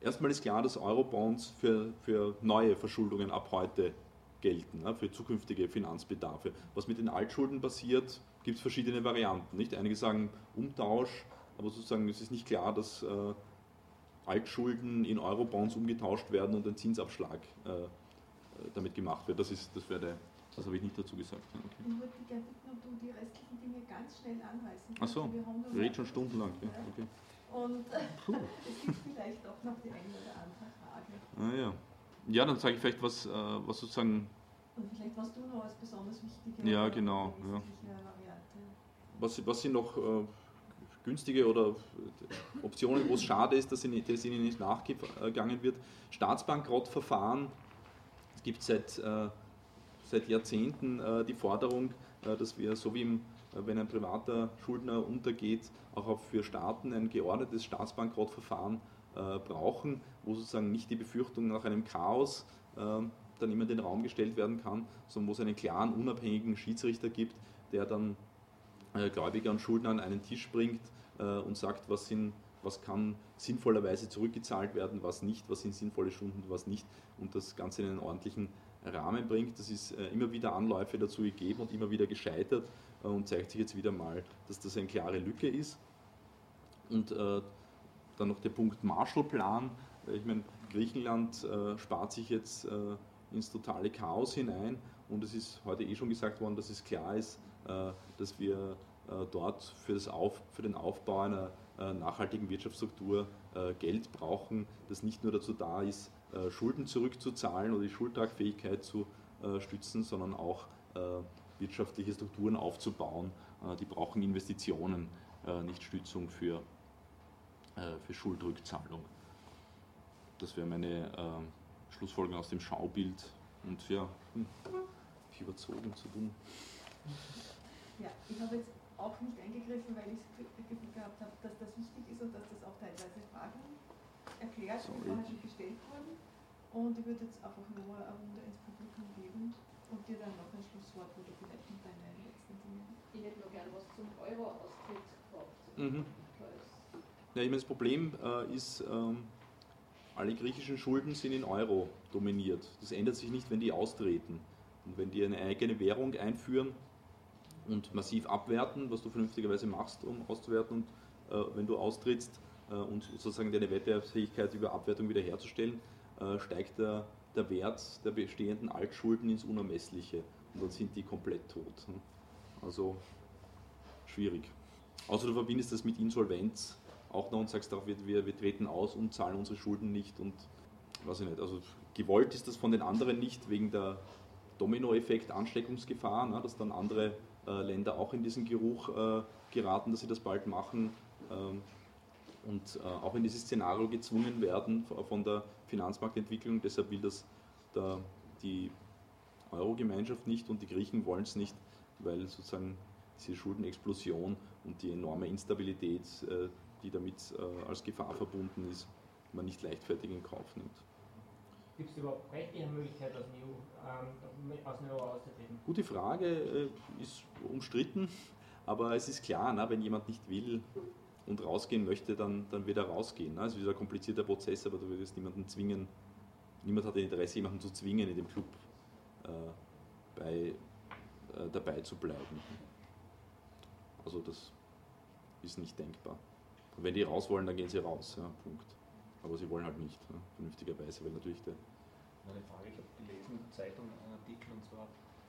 Speaker 1: erstmal ist klar, dass Eurobonds für, für neue Verschuldungen ab heute gelten, ne, für zukünftige Finanzbedarfe. Was mit den Altschulden passiert, gibt es verschiedene Varianten. Nicht? Einige sagen Umtausch, aber sozusagen es ist nicht klar, dass äh, Altschulden in Eurobonds umgetauscht werden und ein Zinsabschlag äh, damit gemacht wird. Das, ist, das, wäre, das habe ich nicht dazu gesagt.
Speaker 8: Okay. Ich würde dich gerne bitten, ob du die restlichen Dinge ganz schnell anreißen
Speaker 1: kannst. Achso, wir reden schon stundenlang. Ja. Okay.
Speaker 8: Und es gibt vielleicht auch noch die eine oder andere Frage.
Speaker 1: Ah, ja. ja, dann sage ich vielleicht was, äh, was sozusagen.
Speaker 8: Und vielleicht was du noch als besonders wichtige
Speaker 1: ja, genau, ja. Was, was sind noch äh, günstige oder Optionen, wo es schade ist, dass, ihnen, dass ihnen nicht nachgegangen wird? Staatsbankrottverfahren. Es gibt seit, äh, seit Jahrzehnten äh, die Forderung, äh, dass wir, so wie im wenn ein privater Schuldner untergeht, auch für Staaten ein geordnetes Staatsbankrottverfahren äh, brauchen, wo sozusagen nicht die Befürchtung nach einem Chaos äh, dann immer in den Raum gestellt werden kann, sondern wo es einen klaren, unabhängigen Schiedsrichter gibt, der dann äh, Gläubiger und Schuldner an einen Tisch bringt äh, und sagt, was, sind, was kann sinnvollerweise zurückgezahlt werden, was nicht, was sind sinnvolle Stunden, was nicht und das Ganze in einen ordentlichen Rahmen bringt. Das ist immer wieder Anläufe dazu gegeben und immer wieder gescheitert und zeigt sich jetzt wieder mal, dass das eine klare Lücke ist. Und dann noch der Punkt Marshallplan. Ich meine, Griechenland äh, spart sich jetzt äh, ins totale Chaos hinein und es ist heute eh schon gesagt worden, dass es klar ist, äh, dass wir äh, dort für, das Auf, für den Aufbau einer nachhaltigen Wirtschaftsstruktur Geld brauchen, das nicht nur dazu da ist, Schulden zurückzuzahlen oder die Schuldtragfähigkeit zu stützen, sondern auch wirtschaftliche Strukturen aufzubauen. Äh, die brauchen Investitionen, äh, nicht Stützung für, äh, für Schuldrückzahlung. Das wäre meine Schlussfolgerung aus dem Schaubild und ja, hm, überzogen zu tun.
Speaker 8: Ja, ich habe jetzt auch nicht eingegriffen, weil ich das Gefühl gehabt habe, dass das wichtig ist und dass das auch teilweise Fragen erklärt, die vorher schon gestellt wurden. Und ich würde jetzt einfach nur eine Runde ins Publikum geben und dir dann noch ein Schlusswort oder vielleicht noch deine letzten Dinge.
Speaker 6: Ich hätte noch gerne was zum Euro-Austritt gehabt.
Speaker 1: Mhm. Ja, ich meine, das Problem äh, ist, ähm, alle griechischen Schulden sind in Euro dominiert. Das ändert sich nicht, wenn die austreten. Und wenn die eine eigene Währung einführen und massiv abwerten, was du vernünftigerweise machst, um auszuwerten, und äh, wenn du austrittst äh, und sozusagen deine Wettbewerbsfähigkeit über Abwertung wiederherzustellen, äh, steigt der der Wert der bestehenden Altschulden ins Unermessliche und dann sind die komplett tot. Ne? Also schwierig. Außer du verbindest das mit Insolvenz auch noch und sagst wir, wir, wir treten aus und zahlen unsere Schulden nicht und weiß ich nicht. Also gewollt ist das von den anderen nicht wegen der Dominoeffekt, Ansteckungsgefahr, ne, dass dann andere äh, Länder auch in diesen Geruch äh, geraten, dass sie das bald machen. Ähm, und äh, auch in dieses Szenario gezwungen werden von der Finanzmarktentwicklung. Deshalb will das der, die Euro-Gemeinschaft nicht und die Griechen wollen es nicht, weil sozusagen diese Schuldenexplosion und die enorme Instabilität, äh, die damit äh, als Gefahr verbunden ist, man nicht leichtfertig in Kauf nimmt.
Speaker 5: Gibt es überhaupt rechtliche Möglichkeit, aus EU, ähm, aus dem Euro auszutreten?
Speaker 1: Gute Frage, äh, ist umstritten, aber es ist klar, na, wenn jemand nicht will, und rausgehen möchte, dann, dann wird er rausgehen. Also es ist ein komplizierter Prozess, aber du würdest niemanden zwingen, niemand hat ein Interesse, jemanden zu zwingen, in dem Club äh, bei, äh, dabei zu bleiben. Also das ist nicht denkbar. Wenn die raus wollen, dann gehen sie raus, ja, Punkt. Aber sie wollen halt nicht, ja, vernünftigerweise, weil natürlich der...
Speaker 3: Eine Frage, ich habe gelesen in der Zeitung einen Artikel und zwar,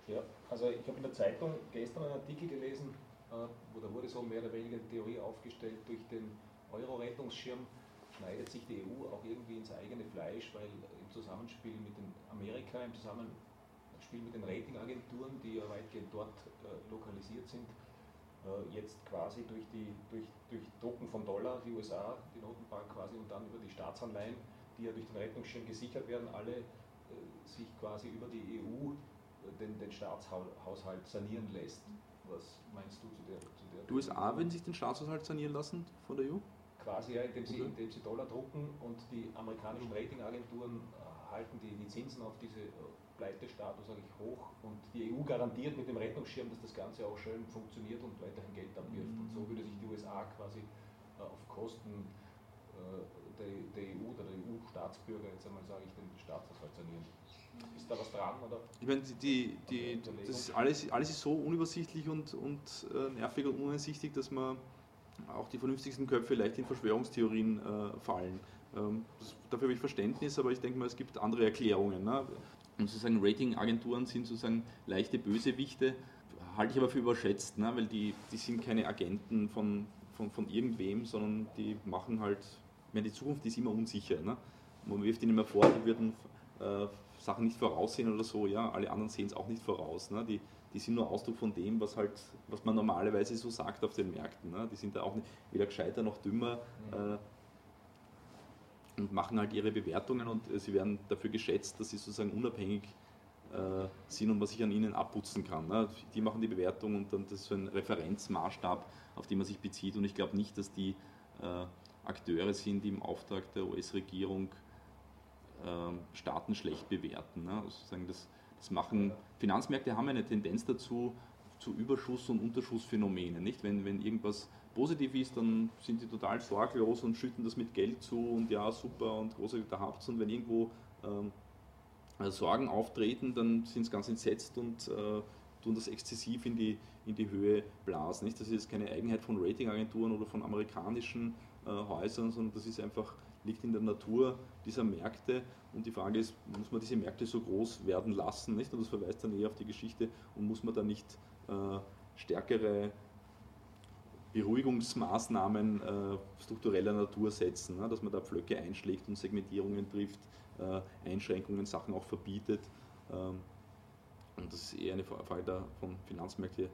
Speaker 3: ja, also ich habe in der Zeitung gestern einen Artikel gelesen, äh, wo da wurde so mehr oder weniger die Theorie aufgestellt, durch den Euro-Rettungsschirm schneidet sich die EU auch irgendwie ins eigene Fleisch, weil im Zusammenspiel mit den Amerika, im Zusammenspiel mit den Ratingagenturen, die ja weitgehend dort äh, lokalisiert sind, äh, jetzt quasi durch, die, durch, durch Drucken von Dollar, die USA, die Notenbank quasi und dann über die Staatsanleihen, die ja durch den Rettungsschirm gesichert werden, alle äh, sich quasi über die EU äh, den, den Staatshaushalt sanieren lässt. Was meinst du zu der? Zu der
Speaker 1: die USA würden sich den Staatshaushalt sanieren lassen von der EU?
Speaker 3: Quasi, ja, indem sie, okay. indem sie Dollar drucken und die amerikanischen Ratingagenturen äh, halten die, Zinsen auf diese äh, Pleitestatus eigentlich hoch und die EU garantiert mit dem Rettungsschirm, dass das Ganze auch schön funktioniert und weiterhin Geld abwirft. Mhm. Und so würde sich die USA quasi äh, auf Kosten äh, der, der EU oder der EU-Staatsbürger, jetzt einmal sage ich, den Staatshaushalt sanieren. Ist da was dran? Oder?
Speaker 1: Ich meine, die, die, das ist alles, alles ist so unübersichtlich und, und äh, nervig und uneinsichtig, dass man auch die vernünftigsten Köpfe leicht in Verschwörungstheorien äh, fallen. Ähm, dafür habe ich Verständnis, aber ich denke mal, es gibt andere Erklärungen. Ne? Und sozusagen Ratingagenturen sind sozusagen leichte Bösewichte, halte ich aber für überschätzt, ne? weil die, die sind keine Agenten von, von, von irgendwem, sondern die machen halt, ich meine, die Zukunft ist immer unsicher. Ne? Man wirft ihnen immer vor, die würden äh, Sachen nicht voraussehen oder so, ja, alle anderen sehen es auch nicht voraus. Ne? Die, die sind nur Ausdruck von dem, was halt, was man normalerweise so sagt auf den Märkten. Ne? Die sind da auch nicht, weder gescheiter noch dümmer äh, und machen halt ihre Bewertungen und äh, sie werden dafür geschätzt, dass sie sozusagen unabhängig äh, sind und man sich an ihnen abputzen kann. Ne? Die machen die Bewertung und dann das ist so ein Referenzmaßstab, auf den man sich bezieht und ich glaube nicht, dass die äh, Akteure sind, die im Auftrag der US-Regierung ähm, Staaten schlecht bewerten. Ne? Also das, das machen, Finanzmärkte haben eine Tendenz dazu, zu Überschuss- und Unterschussphänomenen. Nicht? Wenn, wenn irgendwas positiv ist, dann sind die total sorglos und schütten das mit Geld zu und ja, super und großartig, da habt Und wenn irgendwo ähm, äh, Sorgen auftreten, dann sind sie ganz entsetzt und äh, tun das exzessiv in die, in die Höhe blasen. Nicht? Das ist keine Eigenheit von Ratingagenturen oder von amerikanischen äh, Häusern, sondern das ist einfach liegt in der Natur dieser Märkte. Und die Frage ist, muss man diese Märkte so groß werden lassen? Nicht? Und das verweist dann eher auf die Geschichte. Und muss man da nicht äh, stärkere Beruhigungsmaßnahmen äh, struktureller Natur setzen, ne? dass man da Pflöcke einschlägt und Segmentierungen trifft, äh, Einschränkungen, Sachen auch verbietet. Ähm, und das ist eher eine Frage von Finanzmärkten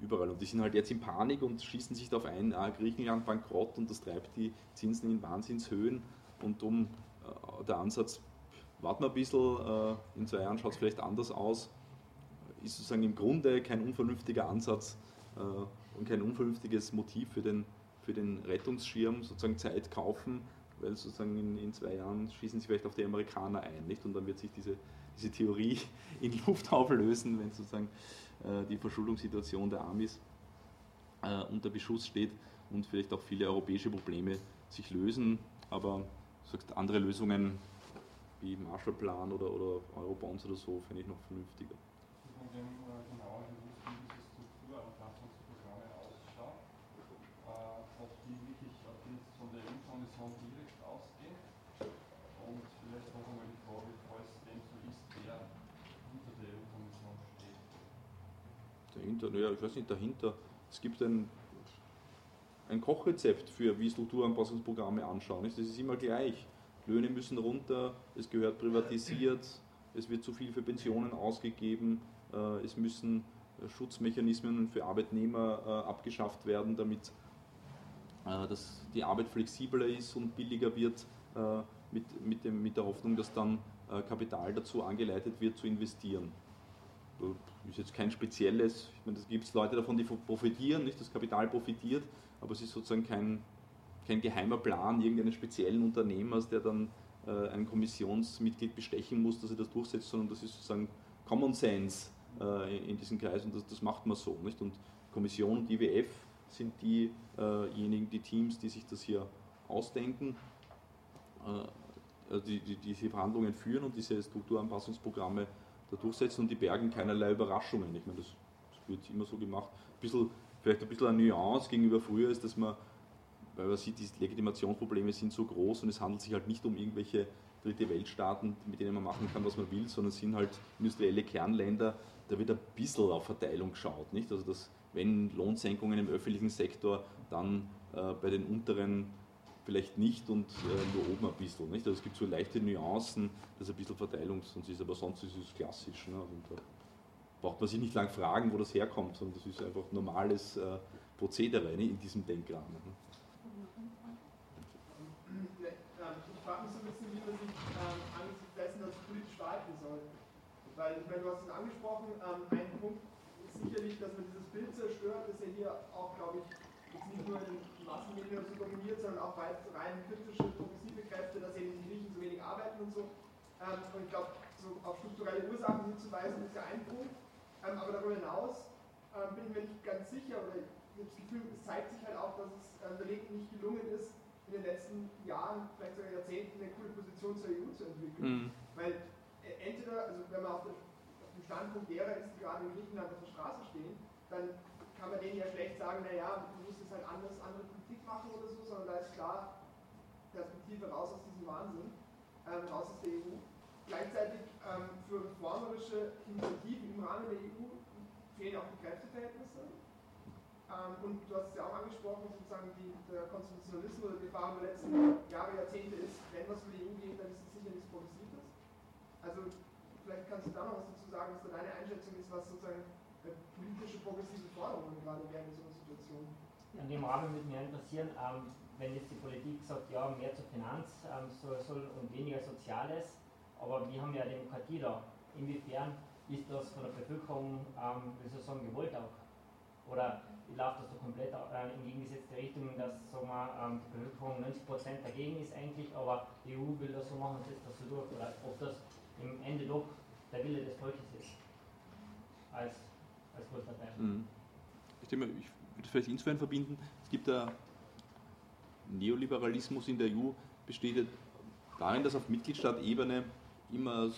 Speaker 1: überall. Und die sind halt jetzt in Panik und schießen sich darauf ein, ah, Griechenland bankrott und das treibt die Zinsen in Wahnsinnshöhen. Und um äh, der Ansatz, warten wir ein bisschen, äh, in zwei Jahren schaut es vielleicht anders aus, ist sozusagen im Grunde kein unvernünftiger Ansatz äh, und kein unvernünftiges Motiv für den, für den Rettungsschirm, sozusagen Zeit kaufen, weil sozusagen in, in zwei Jahren schießen sie vielleicht auf die Amerikaner ein, nicht? Und dann wird sich diese, diese Theorie in Luft auflösen, wenn sozusagen äh, die Verschuldungssituation der Amis äh, unter Beschuss steht und vielleicht auch viele europäische Probleme sich lösen. Aber sagst, andere Lösungen wie Marshallplan oder, oder Eurobonds oder so finde ich noch vernünftiger. Dahinter? Naja, ich weiß nicht, dahinter. Es gibt ein, ein Kochrezept für, wie Strukturanpassungsprogramme anschauen. Das ist immer gleich. Löhne müssen runter, es gehört privatisiert, es wird zu viel für Pensionen ausgegeben, äh, es müssen äh, Schutzmechanismen für Arbeitnehmer äh, abgeschafft werden, damit dass die Arbeit flexibler ist und billiger wird, mit der Hoffnung, dass dann Kapital dazu angeleitet wird zu investieren ist jetzt kein spezielles, ich meine, es gibt Leute davon, die profitieren, nicht das Kapital profitiert, aber es ist sozusagen kein, kein geheimer Plan irgendeines speziellen Unternehmers, der dann äh, ein Kommissionsmitglied bestechen muss, dass er das durchsetzt, sondern das ist sozusagen Common Sense äh, in, diesem Kreis und das, das macht man so. Nicht? Und Kommission und IWF sind diejenigen, die Teams, die sich das hier ausdenken, äh, also die, die diese Verhandlungen führen und diese Strukturanpassungsprogramme da durchsetzen und die bergen keinerlei Überraschungen. Ich meine, das, das wird immer so gemacht. Ein bisschen, vielleicht ein bisschen eine Nuance gegenüber früher ist, dass man, weil man sieht, die Legitimationsprobleme sind so groß und es handelt sich halt nicht um irgendwelche dritte Weltstaaten, mit denen man machen kann, was man will, sondern es sind halt industrielle Kernländer, da wird ein bisschen auf Verteilung geschaut. Nicht? Also dass, wenn Lohnsenkungen im öffentlichen Sektor, dann äh, bei den unteren vielleicht nicht und äh, nur oben ein bisschen. Nicht? Also es gibt so leichte Nuancen, das ein bisschen Verteilungs- ist, aber sonst ist es klassisch. Ne? Und da braucht man sich nicht lang fragen, wo das herkommt, sondern das ist einfach normales äh, Prozedere ne? in diesem Denkrahmen. Ne?
Speaker 11: Ich frage mich so ein bisschen, wie man sich ähm, angesichts dessen das politisch verhalten soll. Weil, ich meine, du hast es angesprochen, ähm, ein Punkt ist sicherlich, dass man dieses Bild zerstört, das ja hier auch, glaube ich, jetzt nicht nur in Massenmedien so dominiert, sondern auch weit rein kritische, progressive Kräfte, dass eben die Griechen so wenig arbeiten und so. Ähm, und ich glaube, so auf strukturelle Ursachen hinzuweisen, ist ja ein Punkt. Ähm, aber darüber hinaus ähm, bin ich mir nicht ganz sicher, oder ich habe das Gefühl, es zeigt sich halt auch, dass es ähm, der Linken nicht gelungen ist, in den letzten Jahren, vielleicht sogar Jahrzehnten, eine coole Position zur EU zu entwickeln. Mhm. Weil äh, entweder, also wenn man auf, der, auf dem Standpunkt derer ist, die gerade in Griechenland auf der Straße stehen, dann kann man denen ja schlecht sagen, naja, du musst es halt anders, andere Politik machen oder so, sondern da ist klar, Perspektive raus aus diesem Wahnsinn, ähm, raus aus der EU. Gleichzeitig ähm, für reformerische Initiativen im Rahmen der EU fehlen auch die Kräfteverhältnisse. Ähm, und du hast es ja auch angesprochen, sozusagen die, der Konstitutionalismus oder die Erfahrung der letzten Jahre, Jahrzehnte ist, wenn was für die EU geht, dann ist es sicher nichts Progressives. Also vielleicht kannst du da noch was dazu sagen, was da deine Einschätzung ist, was sozusagen äh, politische progressive Forderungen gerade wären in so einer Situation.
Speaker 5: In dem Rahmen würde mich interessieren, ähm, wenn jetzt die Politik sagt, ja, mehr zur Finanz ähm, soll, soll und weniger Soziales, aber wir haben ja Demokratie da. Inwiefern ist das von der Bevölkerung, ähm, wie soll ich sagen, gewollt auch? Oder läuft das so komplett äh, in gegengesetzte Richtung, dass sagen wir, ähm, die Bevölkerung 90% dagegen ist eigentlich, aber die EU will das so machen und setzt das so durch? Oder ob das im Ende doch der Wille des Volkes ist, als, als Großpartei.
Speaker 1: Mhm. Ich, denke, ich würde vielleicht insofern verbinden, es gibt der Neoliberalismus in der EU besteht darin, dass auf Mitgliedstaatebene immer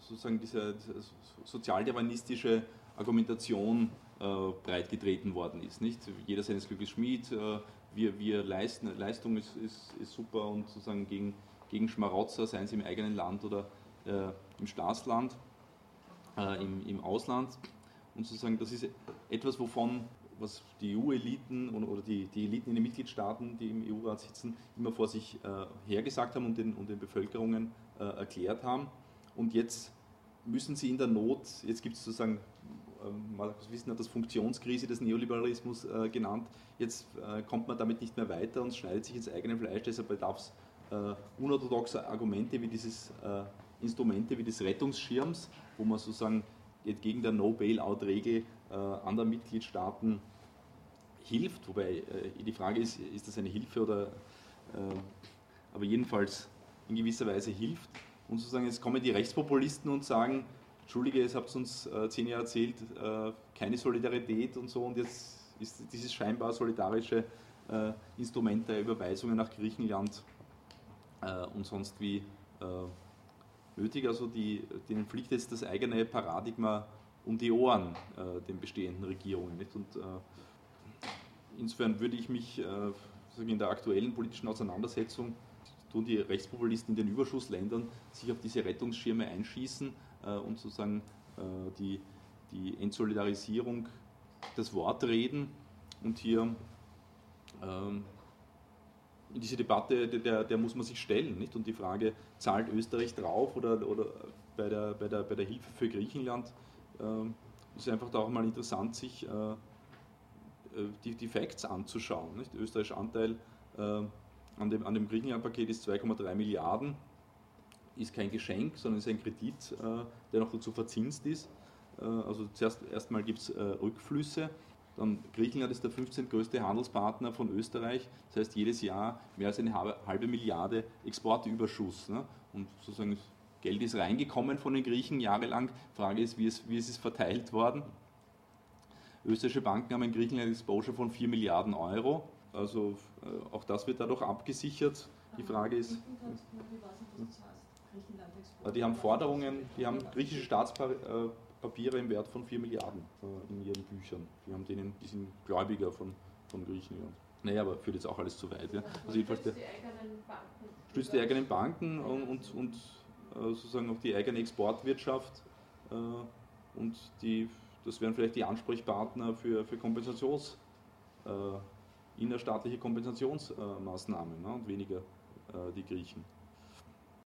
Speaker 1: sozusagen diese, diese sozialdarwinistische Argumentation äh, breitgetreten worden ist. Nicht? Jeder seines Glückes Schmied, äh, wir, wir leisten, Leistung ist, ist, ist, super und sozusagen gegen, gegen Schmarotzer, seien sie im eigenen Land oder äh, im Staatsland, äh, im, im Ausland. Und sozusagen, das ist etwas, wovon was die EU-Eliten oder die, die, Eliten in den Mitgliedstaaten, die im EU-Rat sitzen, immer vor sich äh, hergesagt haben und den, und den Bevölkerungen äh, erklärt haben. Und jetzt müssen sie in der Not, jetzt gibt es sozusagen, äh, Markus Wissen hat das Funktionskrise des Neoliberalismus äh, genannt, jetzt äh, kommt man damit nicht mehr weiter und schneidet sich ins eigene Fleisch, deshalb bedarf es äh, unorthodoxer Argumente wie dieses Instrumente wie des Rettungsschirms, wo man sozusagen entgegen der No-Bail-Out-Regel äh, anderen Mitgliedstaaten hilft, wobei äh, die Frage ist, ist das eine Hilfe oder, äh, aber jedenfalls in gewisser Weise hilft. Und sozusagen jetzt kommen die Rechtspopulisten und sagen, Entschuldige, es habt uns äh, zehn Jahre erzählt, äh, keine Solidarität und so und jetzt ist dieses scheinbar solidarische äh, Instrument der Überweisungen nach Griechenland und sonst wie nötig. Also die, denen fliegt jetzt das eigene Paradigma um die Ohren äh, den bestehenden Regierungen. Nicht? Und äh, insofern würde ich mich äh, in der aktuellen politischen Auseinandersetzung tun die Rechtspopulisten in den Überschussländern sich auf diese Rettungsschirme einschießen äh, und sozusagen äh, die, die Entsolidarisierung das Wort reden und hier ähm, diese Debatte, der, der muss man sich stellen. Nicht? Und die Frage, zahlt Österreich drauf oder, oder bei, der, bei, der, bei der Hilfe für Griechenland, ist einfach da auch mal interessant, sich äh, äh, die, die Facts anzuschauen. Nicht? Österreichs Anteil äh, an dem, an dem Griechenland-Paket ist 2,3 Milliarden, ist kein Geschenk, sondern ist ein Kredit, äh, der noch dazu verzinst ist. Also zuerst erstmal gibt es Rückflüsse dann Griechenland ist der 15. größte Handelspartner von Österreich. Das heißt, jedes Jahr mehr als eine halbe Milliarde Exportüberschuss. Ne? Und sozusagen Geld ist reingekommen von den Griechen jahrelang. Frage ist, wie, ist, wie ist es verteilt worden? Österreichische Banken haben in Griechenland Exposure von 4 Milliarden Euro. Also äh, auch das wird dadurch abgesichert. Die Frage ist. Die haben Forderungen, die haben griechische Staatspapiere. Papiere im Wert von 4 Milliarden äh, in ihren Büchern. Die, haben denen, die sind Gläubiger von, von Griechenland. Naja, aber führt jetzt auch alles zu weit. Ja. Also jedenfalls der. Stützt die eigenen Banken und, und, und sozusagen auch die eigene Exportwirtschaft. Äh, und die, das wären vielleicht die Ansprechpartner für, für Kompensations, äh, innerstaatliche Kompensationsmaßnahmen ne, und weniger äh, die Griechen.